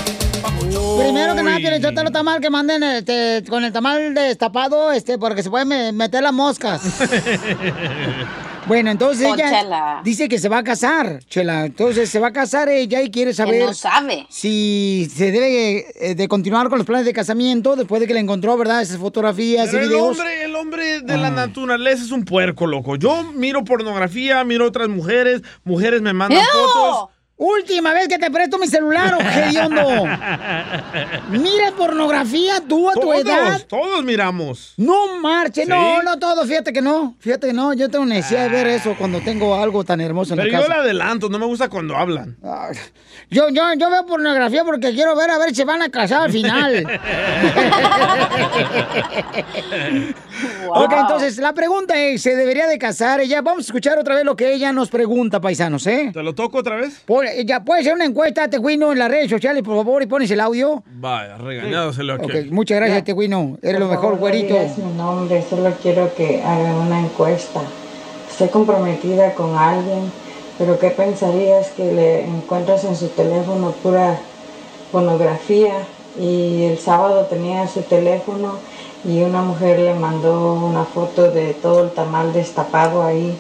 Primero que nada, quiero lo tamal que manden este, con el tamal destapado, este, porque se pueden me- meter las moscas. Bueno, entonces ella Chela. dice que se va a casar, Chela. Entonces se va a casar ella y quiere saber no sabe. si se debe eh, de continuar con los planes de casamiento después de que le encontró, ¿verdad? Esas fotografías y el videos. hombre, el hombre de la naturaleza es un puerco, loco. Yo miro pornografía, miro otras mujeres, mujeres me mandan fotos. Última vez que te presto mi celular, hediondo. Mira pornografía tú a tu Todos, edad. todos miramos. No marche, no, ¿Sí? no todo, fíjate que no, fíjate que no, yo tengo necesidad de ver eso cuando tengo algo tan hermoso en Pero la yo casa. le adelanto, no me gusta cuando hablan. Yo, yo, yo veo pornografía porque quiero ver a ver si van a casar al final. Ok, entonces la pregunta es, ¿se debería de casar ella? Vamos a escuchar otra vez lo que ella nos pregunta, paisanos, ¿eh? ¿Te lo toco otra vez? ya puede ser una encuesta, Teguino, en las redes sociales, por favor, y pones el audio. Vaya, regañado se lo Ok, que. muchas gracias, Teguino. Eres lo Por mejor, favor, güerito. No nombre, solo quiero que hagan una encuesta. Estoy comprometida con alguien, pero ¿qué pensarías que le encuentras en su teléfono pura pornografía? Y el sábado tenía su teléfono y una mujer le mandó una foto de todo el tamal destapado ahí.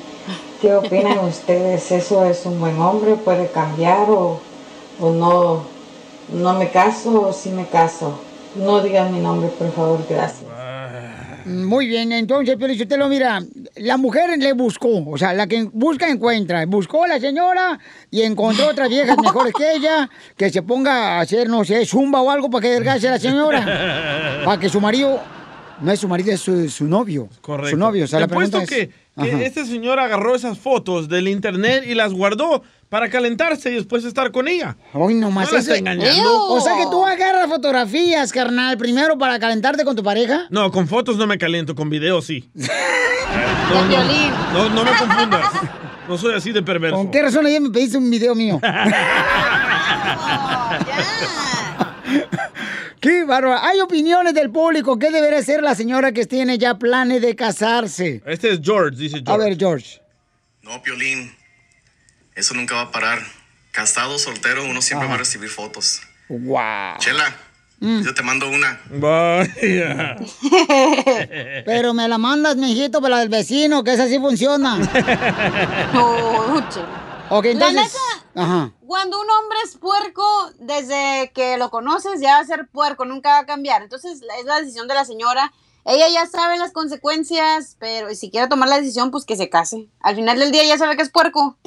¿Qué opinan ustedes? ¿Eso es un buen hombre? ¿Puede cambiar o, o no? ¿No me caso o sí me caso? No digan mi nombre, por favor, gracias. Muy bien, entonces, pero mira, la mujer le buscó, o sea, la que busca encuentra. Buscó a la señora y encontró otras viejas mejores que ella, que se ponga a hacer, no sé, zumba o algo para que a la señora. Para que su marido, no es su marido, es su, su novio. Correcto. Su novio, o sea, Te la pregunta es... que, que este señor agarró esas fotos del internet y las guardó para calentarse y después estar con ella. Hoy nomás No está engañando. O sea que tú agarras fotografías, carnal, primero para calentarte con tu pareja. No, con fotos no me caliento, con videos sí. No, no, no, no me confundas. No soy así de perverso. ¿Con qué razón ayer me pediste un video mío? Qué bárbaro. Hay opiniones del público. ¿Qué debería hacer la señora que tiene ya planes de casarse? Este es George, dice George. A ver, George. No, Piolín, eso nunca va a parar. Casado, soltero, uno siempre Ajá. va a recibir fotos. Wow. Chela, Mm. yo te mando una. Vaya. Pero me la mandas, mijito, para la del vecino, que esa sí funciona. ok, La entonces. neta, Ajá. Cuando un hombre es puerco, desde que lo conoces ya va a ser puerco, nunca va a cambiar. Entonces es la decisión de la señora. Ella ya sabe las consecuencias, pero si quiere tomar la decisión, pues que se case. Al final del día ya sabe que es puerco.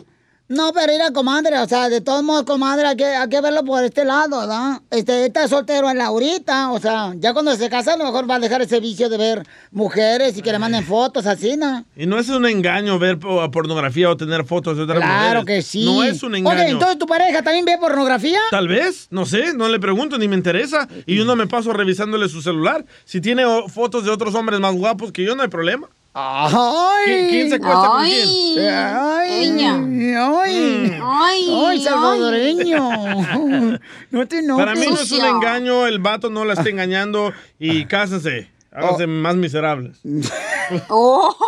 No, pero mira, comadre, o sea, de todos modos, comadre, hay que, hay que verlo por este lado, ¿verdad? Este, está soltero en la ahorita, o sea, ya cuando se casa a lo mejor va a dejar ese vicio de ver mujeres y que le manden fotos así, ¿no? Y no es un engaño ver po- pornografía o tener fotos de otras Claro mujeres. que sí. No es un engaño. Ok, entonces tu pareja también ve pornografía. Tal vez, no sé, no le pregunto ni me interesa. Y yo no me paso revisándole su celular. Si tiene fotos de otros hombres más guapos que yo, no hay problema. ¡Ay! ¿Quién, se acuesta con Ay. quién? ¡Ay! ¡Ay! Ay, ¡Ay, salvadoreño! No te enojes. Para mí no es un engaño, el vato no la está engañando y cásense. Háganse más miserables. Oh.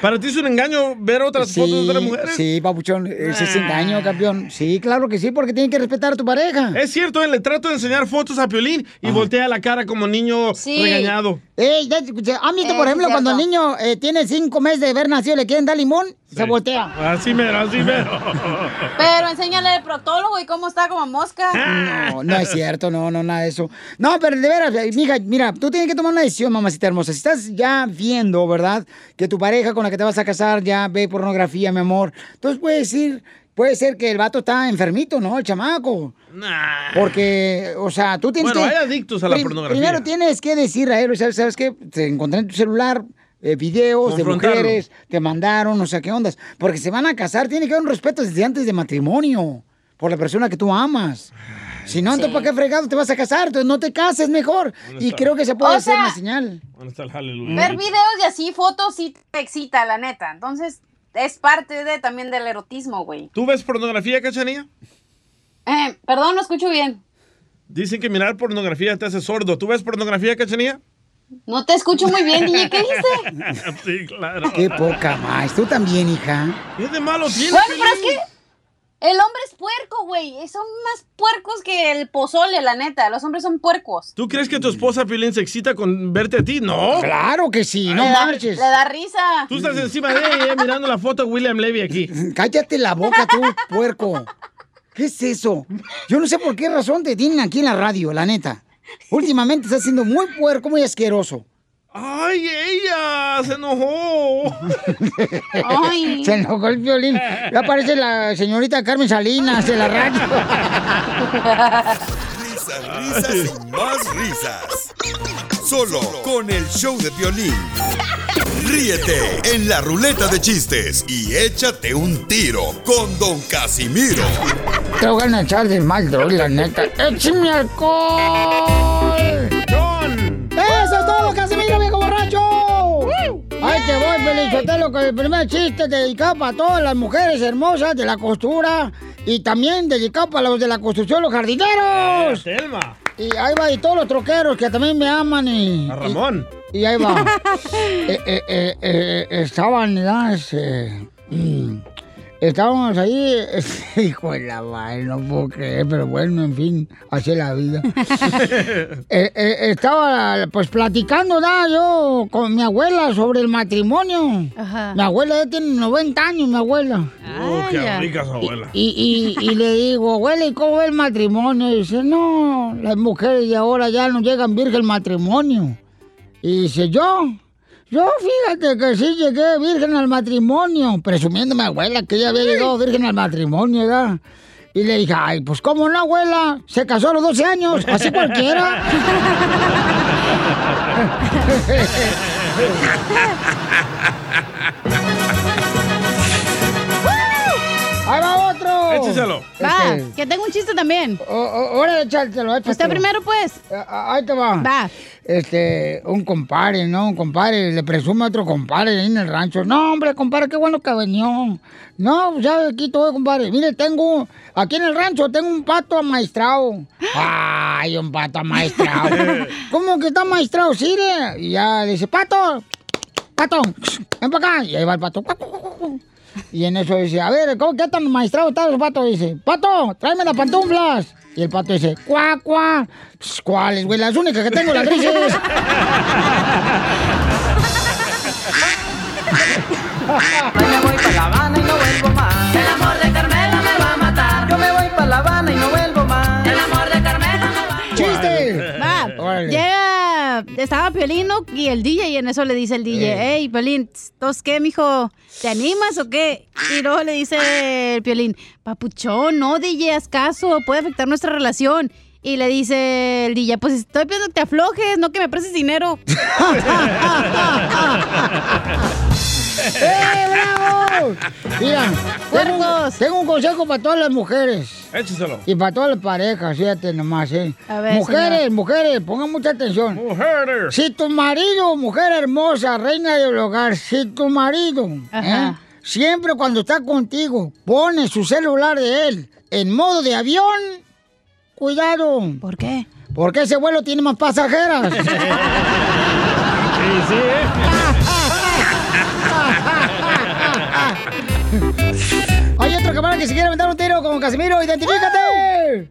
¿Para ti es un engaño ver otras fotos de otras mujeres? Sí, papuchón, ese es engaño, campeón. Sí, claro que sí, porque tienen que respetar a tu pareja. Es cierto, él le trato de enseñar fotos a Piolín y voltea la cara como niño regañado. Ey, ya, escuché, ¿Han visto, por Eh, ejemplo, cuando el niño eh, tiene cinco meses de haber nacido, le quieren dar limón, se voltea? Así mero, así mero. Pero enséñale al proctólogo y cómo está como mosca. No, no es cierto, no, no, nada de eso. No, pero de veras, eh, mija, mira, tú tienes que tomar una decisión, mamacita hermosa. Si estás ya viendo, ¿verdad? Que tu pareja con la que te vas a casar ya ve pornografía, mi amor. Entonces puede decir, puede ser que el vato está enfermito, ¿no? El chamaco. Porque, o sea, tú tienes Bueno, que... hay adictos a la pornografía. Primero tienes que decir a él, ¿sabes, ¿sabes qué? Te encontré en tu celular eh, videos de mujeres, te mandaron, o sea, ¿qué ondas? Porque se van a casar, tiene que haber un respeto desde antes de matrimonio por la persona que tú amas. Si no, entonces, ¿para qué fregado te vas a casar? Entonces, no te cases mejor. ¿Dónde Y está? creo que se puede O hacer sea- una señal. ¿Dónde está el hallelujah? Ver videos y así fotos sí te excita, la neta. Entonces, es parte de también del erotismo, güey. ¿Tú ves pornografía, cachanilla? Eh, perdón, no escucho bien. Dicen que mirar pornografía te hace sordo. ¿Tú ves pornografía, cachanilla? No te escucho muy bien, DJ. ¿Qué dices? sí, claro. Qué poca más. Tú también, hija. ¿Qué de malo tiene? Bueno, pero es que el hombre es puerco, güey. Son más puercos que el pozole, la neta. Los hombres son puercos. ¿Tú crees que tu esposa Piolín se excita con verte a ti? No. Claro que sí, no le, da, marches. le da risa. Tú estás encima de ella mirando la foto de William Levy aquí. Cállate la boca tú, puerco. ¿Qué es eso? Yo no sé por qué razón te tienen aquí en la radio, la neta. Últimamente estás siendo muy puerco, muy asqueroso. ¡Ay, ella! ¡Se enojó! Ay. Se enojó el violín. Ya aparece la señorita Carmen Salinas de la radio. Risas, risas y más risas. Solo con el show de violín. Ríete en la ruleta de chistes y échate un tiro con Don Casimiro. Te voy a echar de mal, droga, la neta. ¡Échame alcohol! ¡Eso es todo, Casimiro, viejo borracho! Ahí te voy, Felizotelo, con el primer chiste dedicado para todas las mujeres hermosas de la costura y también dedicado para los de la construcción, los jardineros. Telma. Y ahí va, y todos los troqueros que también me aman y... A Ramón. Y, y ahí va. Eh, eh, eh, eh, estaban, ya, este, mm, estábamos ahí, hijo de la madre, no puedo creer, pero bueno, en fin, así es la vida. Eh, eh, estaba, pues, platicando, ¿da? Yo con mi abuela sobre el matrimonio. Mi abuela ya tiene 90 años, mi abuela. Oh, qué rica su abuela. Y, y, y le digo, abuela, ¿y cómo es el matrimonio? Y dice, no, las mujeres de ahora ya no llegan virgen al matrimonio. Y dice, yo, yo fíjate que sí llegué virgen al matrimonio, presumiendo a mi abuela que ella había llegado virgen al matrimonio, ¿verdad? Y le dije, ay, pues cómo no, abuela, se casó a los 12 años, así cualquiera. Écheselo. Va, Este, que tengo un chiste también. Ahora échatelo, échatelo. Usted primero, pues. Ah, Ahí te va. Va. Este, un compadre, ¿no? Un compadre, le presume a otro compadre ahí en el rancho. No, hombre, compadre, qué bueno que venió. No, pues, ya aquí todo, compadre. Mire, tengo, aquí en el rancho tengo un pato amaestrado. Ay, un pato amaestrado. ¿Cómo que está amaestrado? Sí, le. Y ya dice, pato, pato, ven para acá. Y ahí va el pato. Y en eso dice, a ver, ¿cómo que tan maestrado está el pato? Dice, pato, tráeme las pantuflas. Y el pato dice, cuá, cuá. Pues, ¿Cuáles, güey? Las únicas que tengo, las grises. Hoy me voy para La Habana y no vuelvo más. Estaba Piolino y el DJ y en eso le dice el DJ, hey, Piolín, ¿tos qué, mijo? ¿Te animas o qué? Y luego le dice el Piolín, papuchón, no, DJ, haz caso, puede afectar nuestra relación. Y le dice el DJ, pues estoy pidiendo que te aflojes, no que me prestes dinero. ¡Eh, bravo! Mira, tengo, un- tengo un consejo para todas las mujeres. Écheselo. Y para todas las parejas, fíjate nomás, ¿eh? A ver, mujeres, señor. mujeres, pongan mucha atención. Mujeres. Si tu marido, mujer hermosa, reina del hogar, si tu marido. ¿eh? siempre cuando está contigo, pone su celular de él en modo de avión, cuidado. ¿Por qué? Porque ese vuelo tiene más pasajeras. sí, sí, ¿eh? Hay otro camarada que se quiere aventar un tiro con Casimiro. ¡Identifícate!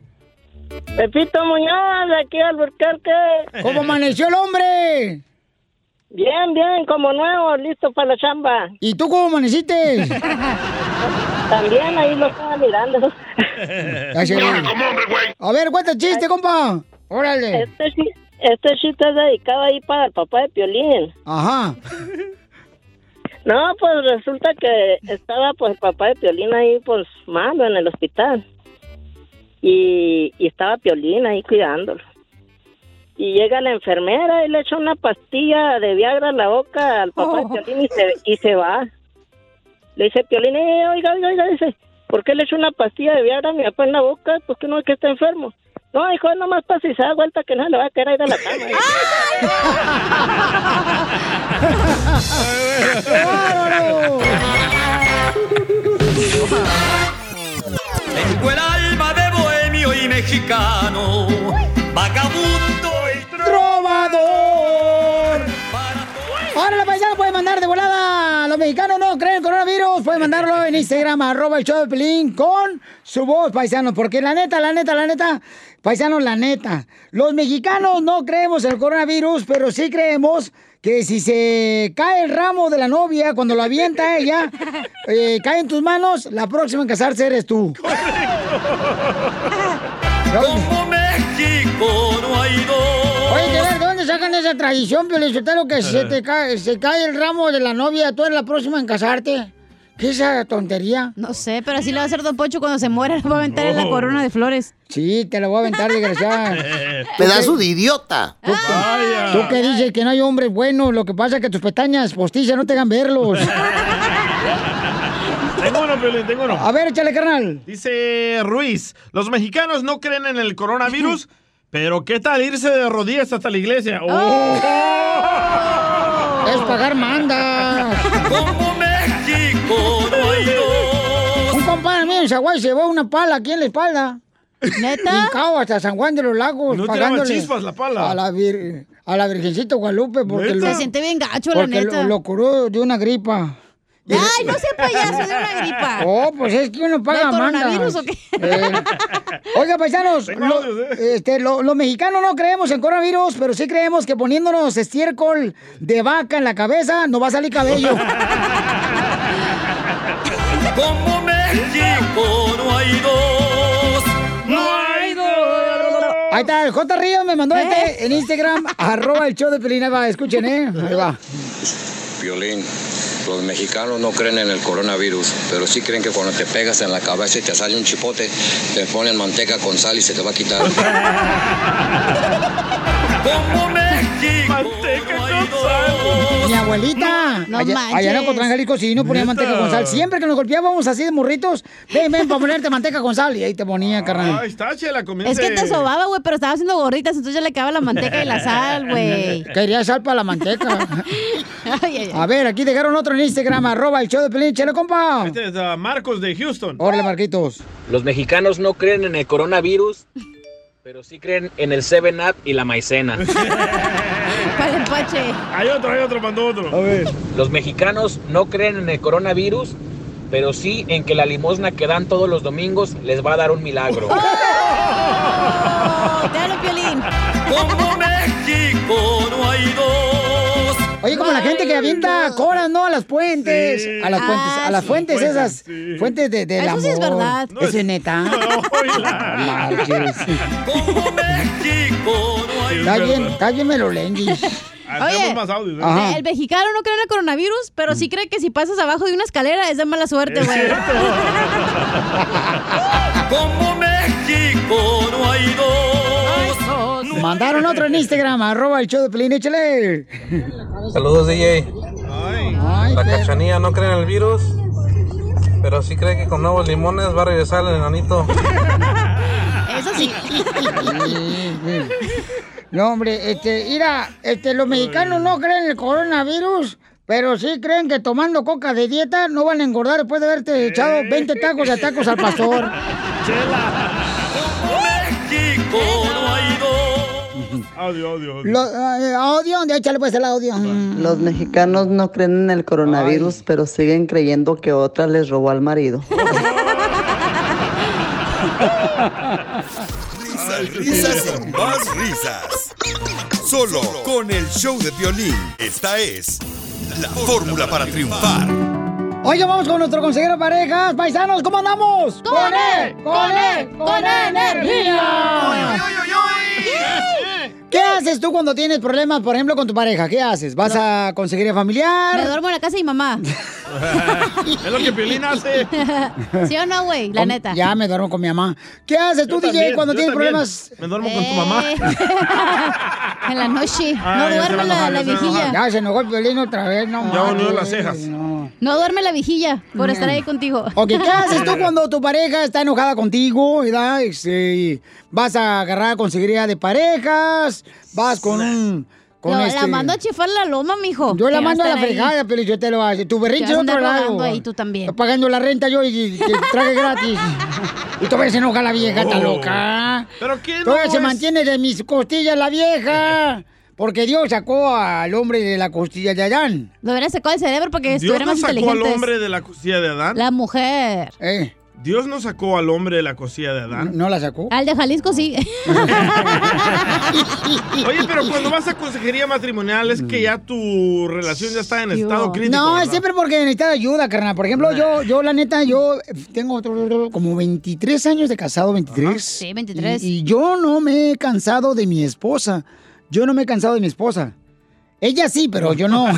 Pepito Muñoz, de aquí Alburquerque. ¿Cómo amaneció el hombre? Bien, bien, como nuevo, listo para la chamba. ¿Y tú cómo amaneciste? También ahí lo estaba mirando. A ver, cuenta el chiste, compa. Órale. Este, este chiste es dedicado ahí para el papá de Piolín. Ajá. No, pues resulta que estaba pues el papá de Piolín ahí pues malo en el hospital. Y, y estaba Piolín ahí cuidándolo. Y llega la enfermera y le echa una pastilla de Viagra en la boca al papá de Piolín y se, y se va. Le dice Piolín, eh, oiga, oiga, oiga, dice, ¿por qué le echa una pastilla de Viagra a mi papá en la boca? Pues que no es que está enfermo. No, hijo, nomás para si se da vuelta que no le va a querer ir a la cama. Tengo el alma de bohemio y mexicano, vagabundo y ¡Trovador! Ahora la paisana puede mandar de volada. Los mexicanos no creen en coronavirus. Pueden mandarlo en Instagram, arroba el show de Pelín con su voz, paisanos. Porque la neta, la neta, la neta, paisanos, la neta. Los mexicanos no creemos en el coronavirus, pero sí creemos que si se cae el ramo de la novia cuando lo avienta ella, eh, cae en tus manos, la próxima en casarse eres tú. Como México no hay dos. Oye, de ver, ¿de dónde sacan esa tradición, Piolichotelo, que se te cae, se cae el ramo de la novia, tú eres la próxima en casarte? ¿Qué es esa tontería? No sé, pero así lo va a hacer Don Pocho cuando se muera. Le va a aventar en la corona de flores. Sí, te la voy a aventar, desgraciada. Pedazo de idiota. ¿Tú, tú que dices que no hay hombres buenos, lo que pasa es que tus pestañas postizas no te hagan verlos. Tengo uno, Piolín, tengo uno. A ver, échale, carnal. Dice Ruiz, los mexicanos no creen en el coronavirus, pero ¿qué tal irse de rodillas hasta la iglesia? ¡Oh! Es pagar mandas. Como México no hay dos. Un compadre mío en Zaguay se llevó una pala aquí en la espalda. ¿Neta? Hincado hasta San Juan de los Lagos. ¿No pagándole chispas la pala? A la, vir- a la Virgencita Guadalupe. Porque Se lo, siente bien gacho, la neta. lo, lo curó de una gripa. Ay, no sea payaso de una gripa. Oh, pues es que uno paga ¿Del coronavirus o qué? Eh, Oiga, paisanos, lo- ¿eh? este, lo- los mexicanos no creemos en coronavirus, pero sí creemos que poniéndonos estiércol de vaca en la cabeza nos va a salir cabello. Como México no hay dos. No hay dos. Ahí está, el J. Ríos me mandó ¿Eh? este en Instagram, arroba el show de Pelín. Ahí va, escuchen, ¿eh? Ahí va. Violín, los mexicanos no creen en el coronavirus, pero sí creen que cuando te pegas en la cabeza y te sale un chipote, te ponen manteca con sal y se te va a quitar. Como México Manteca con sal. Mi abuelita, No allá, manches. allá en Ocotlán, Jalisco, sí, no ponía manteca con sal. Siempre que nos golpeábamos así de morritos, ven, ven, para ponerte manteca con sal. Y ahí te ponía, carnal. Ahí está, chela, comienza. Es que te sobaba, güey, pero estaba haciendo gorritas, entonces ya le quedaba la manteca y la sal, güey. Quería sal para la manteca. Ay, ay, ay. A ver, aquí dejaron otro en Instagram, arroba el show de Pelín. Chale, compa. Este es ah, Marcos de Houston. Órale, Marquitos. Los mexicanos no creen en el coronavirus, pero sí creen en el 7-Up y la maicena. Para el pache. Hay otro, hay otro, mandó otro. ver. Los mexicanos no creen en el coronavirus, pero sí en que la limosna que dan todos los domingos les va a dar un milagro. ¡Oh! Hablo, Piolín. Como México no hay dos. Oye, como la gente que avienta coras, ¿no? A las puentes. Sí. A las puentes, Ah, a las sí. fuentes Fuentes, esas. sí. Fuentes de, del Eso amor. sí es verdad. No, ¿Eso es- es neta? No. Como México no hay Está bien, está bien melolenguis. Hacemos Oye. más audios. ¿eh? El mexicano no cree en el coronavirus, pero sí cree que si pasas abajo de una escalera es de mala suerte, güey. Como México no hay dos. Mandaron otro en Instagram, arroba el show de Pelín, échale. Saludos, DJ. Ay, La pero- cachanilla no cree en el virus, pero sí cree que con nuevos limones va a regresar el enanito. Eso sí. No, hombre, este, mira, este, los mexicanos no creen en el coronavirus, pero sí creen que tomando coca de dieta no van a engordar después de haberte echado 20 tacos de tacos al pastor. Como Audio, audio, audio. Lo, eh, audio, de échale pues el audio. Los mexicanos no creen en el coronavirus, pero siguen creyendo que otra les robó al marido. Risas, risas y más risas. Solo con el show de violín. Esta es la fórmula para triunfar. Oye, vamos con nuestro consejero de parejas. Paisanos, ¿cómo andamos? ¡Con él! ¡Con él! ¡Con energía! ¿Qué haces tú cuando tienes problemas, por ejemplo, con tu pareja? ¿Qué haces? ¿Vas a conseguir familiar? Me duermo en la casa de mi mamá. es lo que Piolín hace. ¿Sí o no, güey? La neta. Ya me duermo con mi mamá. ¿Qué haces tú, Yo DJ, también, cuando tienes también. problemas? Me duermo con tu mamá. en la noche. Ah, no duerme a la, enojar, la a viejilla. enojar. Ya se enojó el violín otra vez, no Ya manches, las cejas. No. No duerme la viejilla por estar ahí contigo. Ok, ¿qué haces tú cuando tu pareja está enojada contigo? ¿verdad? Este, vas a agarrar consejería de parejas, vas con un... Con Lo- este- La mando a chifar la loma, mijo. Yo la mando a la fregada, pero yo te lo hago. Tu berrinche a otro lado. ahí tú también. Estoy pagando la renta yo y, y te traje gratis. y todavía se enoja la vieja, está Oh. loca. ¿Pero qué no Todavía se es? mantiene de mis costillas la vieja. Porque Dios sacó al hombre de la costilla de Adán. Lo hubiera sacado el cerebro porque Dios estuviera no más sacó al hombre de la costilla de Adán. La mujer. Dios no sacó al hombre de la costilla de Adán. ¿No la sacó? Al de Jalisco sí. Oye, pero cuando vas a consejería matrimonial es que ya tu relación ya está en estado crítico. No, es ¿verdad? siempre porque necesita ayuda, carnal. Por ejemplo, yo, yo la neta, yo tengo otro- como 23 años de casado, 23. Sí, 23. Y, y yo no me he cansado de mi esposa. Yo no me he cansado de mi esposa. Ella sí, pero yo no.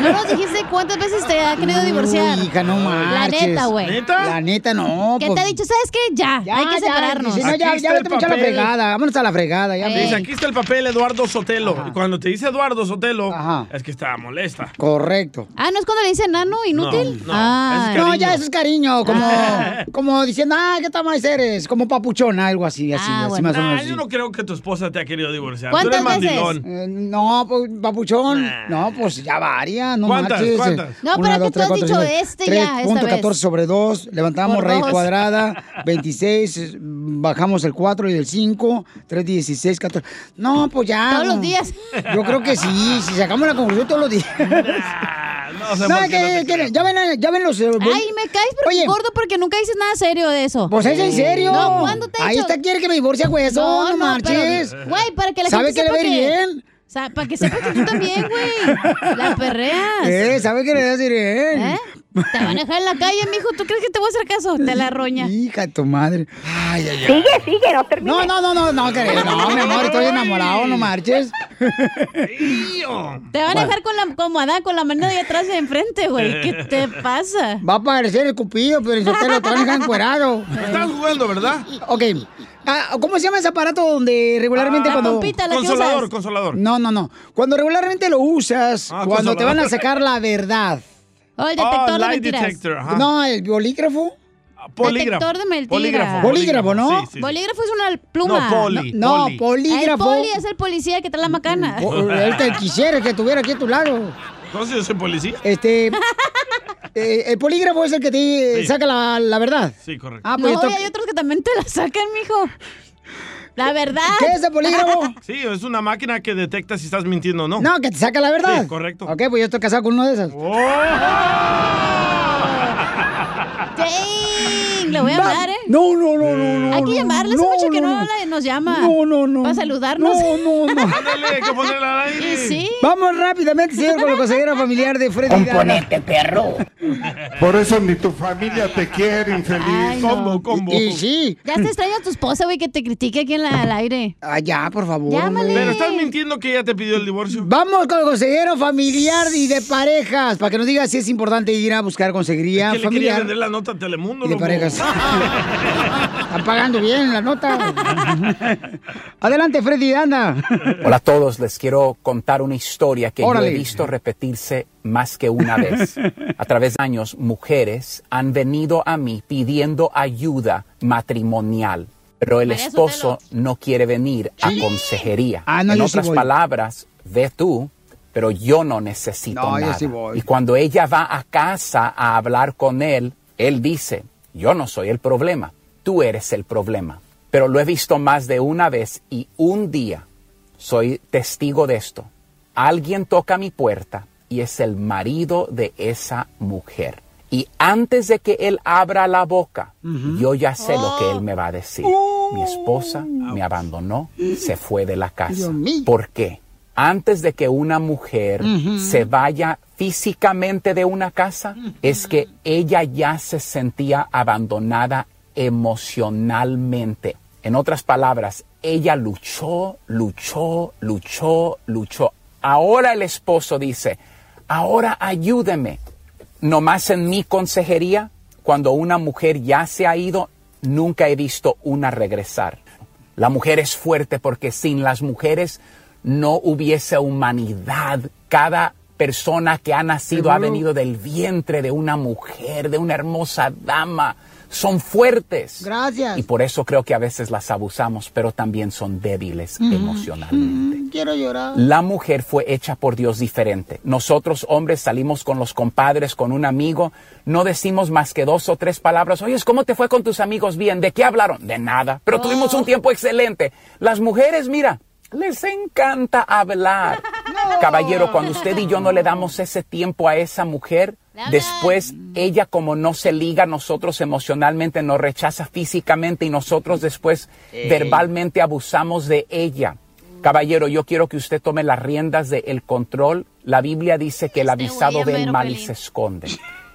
No nos dijiste cuántas veces te ha querido divorciar. Uy, hija, no La marches. neta, güey. La neta, no. ¿Qué pues- te ha dicho? ¿Sabes qué? Ya, hay que ya, separarnos. dice, no, ya, ya vete mucho a la fregada. Vámonos a la fregada. Ya, Dice, aquí está el papel Eduardo Sotelo. Y cuando te dice Eduardo Sotelo, es que está molesta. Correcto. Ah, ¿no es cuando le dicen nano inútil? No, no, ah. No, ya eso es cariño, como, como diciendo, ah, ¿qué tal más eres? Como papuchón, algo así, así, Ah, así más o Nah, menos. yo no creo que tu esposa te ha querido divorciar. Tú ¿Cuántas eres veces? mandilón. Eh, no, pues, papuchón. No, pues ya varía, no ¿Cuántas? marches. ¿Cuántas? No, pero que tú has dicho este ya, esta 3.14 vez. sobre 2, levantamos Por raíz dos. cuadrada, 26, eh, bajamos el 4 y el 5, 3, 16, 14. No, pues ya. Todos no. los días. Yo creo que sí, si sacamos la conclusión todos los días. No, No, que- no que- creo. ya, ven, ya ven los... eh, Ay, me caes pero gordo porque nunca dices nada serio de eso. Pues es en serio. No, ¿cuándo te Ahí dicho? está, quiere que me divorcie, güey. Eso, no, marches. pero- Güey, para que la ¿Sabe gente que le a ir bien? O sea, para que sepas que tú también, güey. La perreas. Eh, ¿sabe que le va a ir bien? ¿Eh? Te van a dejar en la calle, mijo. ¿Tú crees que te voy a hacer caso? Te la roña. Hija de tu madre. Ay, ay, ay. Sigue, sigue, no termines. No, no, no, no, no, que- no, mi amor, estoy enamorado, no marches. Te van a dejar con la, como Adán, con la mano de atrás y de enfrente, güey. ¿Qué te pasa? Va a parecer el cupido, pero en su pelo te van a dejar encuerado. Estás jugando, ¿verdad? Ok. Ah, ¿Cómo se llama ese aparato donde regularmente Ah, cuando... pompita, la que Consolador, usas. consolador. No, no, no. Cuando regularmente lo usas, Ah, cuando te van a sacar la verdad. Oh, el detector de lie mentiras. detector. No, el bolígrafo. Polígrafo. Detector de mentiras. Polígrafo. Bolígrafo, ¿no? Sí, sí, sí. Bolígrafo es una pluma. No, poli, No, poli. polígrafo. El poli es el policía que trae la macana. El que quisiera que estuviera aquí a tu lado. Entonces yo soy policía. Este. eh, el polígrafo es el que te Sí. saca la, la verdad. Sí, correcto. Ah, pues no, esto- y hay otros que también te la sacan, mijo. La verdad. ¿Qué es el polígrafo? Sí, es una máquina que detecta si estás mintiendo o no. No, que te saca la verdad. Sí, correcto. Ok, pues yo estoy casado con uno de esos. Le voy a hablar, ¿eh? No, no, no, no, no. Hay que llamarle, no, hace mucho que no, no, nos llama. No, no, no. Para saludarnos. No, no, no. Ándale, hay que ponerla al aire. Y sí. Vamos rápidamente, señor, con la consejera familiar de Freddy. Componente, perro. Por eso ni tu familia te quiere, infeliz. Ay, no. Combo, combo. Y sí. Ya te extraña a tu esposa, güey, que te critique aquí en la- al aire. Ah, ya, por favor. Llámale. Pero estás mintiendo que ella te pidió el divorcio. Vamos con el consejero familiar y de parejas, para que nos diga si es importante ir a buscar consejería que le quería familiar vender la nota a Telemundo, y de loco. parejas. Están pagando bien la nota. Adelante, Freddy, anda. Hola a todos, les quiero contar una historia que Órale. yo he visto repetirse más que una vez. A través de años, mujeres han venido a mí pidiendo ayuda matrimonial, pero el esposo no quiere venir a consejería. Ah, no, en sí otras voy. palabras, ve tú, pero yo no necesito No, yo nada. sí voy. Y cuando ella va a casa a hablar con él, él dice, yo no soy el problema, tú eres el problema. Pero lo he visto más de una vez y un día soy testigo de esto. Alguien toca mi puerta y es el marido de esa mujer. Y antes de que él abra la boca, yo ya sé lo que él me va a decir. Mi esposa me abandonó, se fue de la casa. ¿Por qué? Antes de que una mujer se vaya físicamente de una casa, es que ella ya se sentía abandonada emocionalmente. En otras palabras, ella luchó, luchó, luchó, luchó. Ahora el esposo dice, ahora ayúdeme. Nomás en mi consejería, cuando una mujer ya se ha ido, nunca he visto una regresar. La mujer es fuerte porque sin las mujeres no hubiese humanidad. Cada persona que ha nacido ha venido del vientre de una mujer, de una hermosa dama. Son fuertes. Gracias. Y por eso creo que a veces las abusamos, pero también son débiles emocionalmente. Quiero llorar. La mujer fue hecha por Dios diferente. Nosotros hombres salimos con los compadres, con un amigo, no decimos más que dos o tres palabras. Oye, ¿cómo te fue con tus amigos? Bien, ¿de qué hablaron? De nada, pero tuvimos un tiempo excelente. Las mujeres, mira, les encanta hablar. Caballero, cuando usted y yo no le damos ese tiempo a esa mujer, después ella como no se liga a nosotros emocionalmente, nos rechaza físicamente y nosotros después Ey. verbalmente abusamos de ella. Caballero, yo quiero que usted tome las riendas del control. La Biblia dice que el avisado ve el mal y se esconde.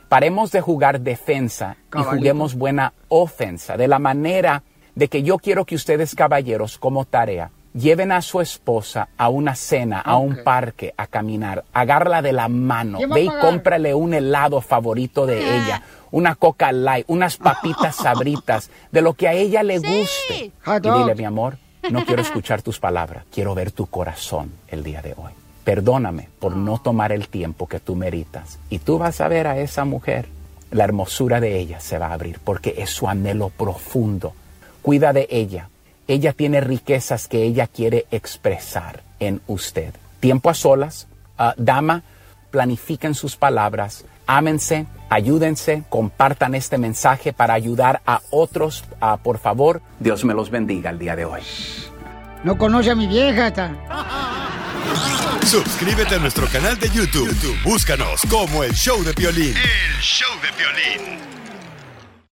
Paremos de jugar defensa y juguemos buena ofensa. De la manera de que yo quiero que ustedes, caballeros, como tarea, lleven a su esposa a una cena, a un parque, a caminar, agárrala de la mano, ¿Quién va a ve y cómprale un helado favorito de ella, una coca light, unas papitas sabritas, de lo que a ella le guste. Y dile, mi amor, no quiero escuchar tus palabras, quiero ver tu corazón el día de hoy. Perdóname por no tomar el tiempo que tú meritas. Y tú vas a ver a esa mujer, la hermosura de ella se va a abrir porque es su anhelo profundo. Cuida de ella. Ella tiene riquezas que ella quiere expresar en usted. Tiempo a solas. Ah, dama, planifiquen sus palabras. Ámense, ayúdense, compartan este mensaje para ayudar a otros. Por favor, Dios me los bendiga el día de hoy. No conoce a mi vieja. Suscríbete a nuestro canal de YouTube. YouTube, Búscanos como el show de violín. El show de violín.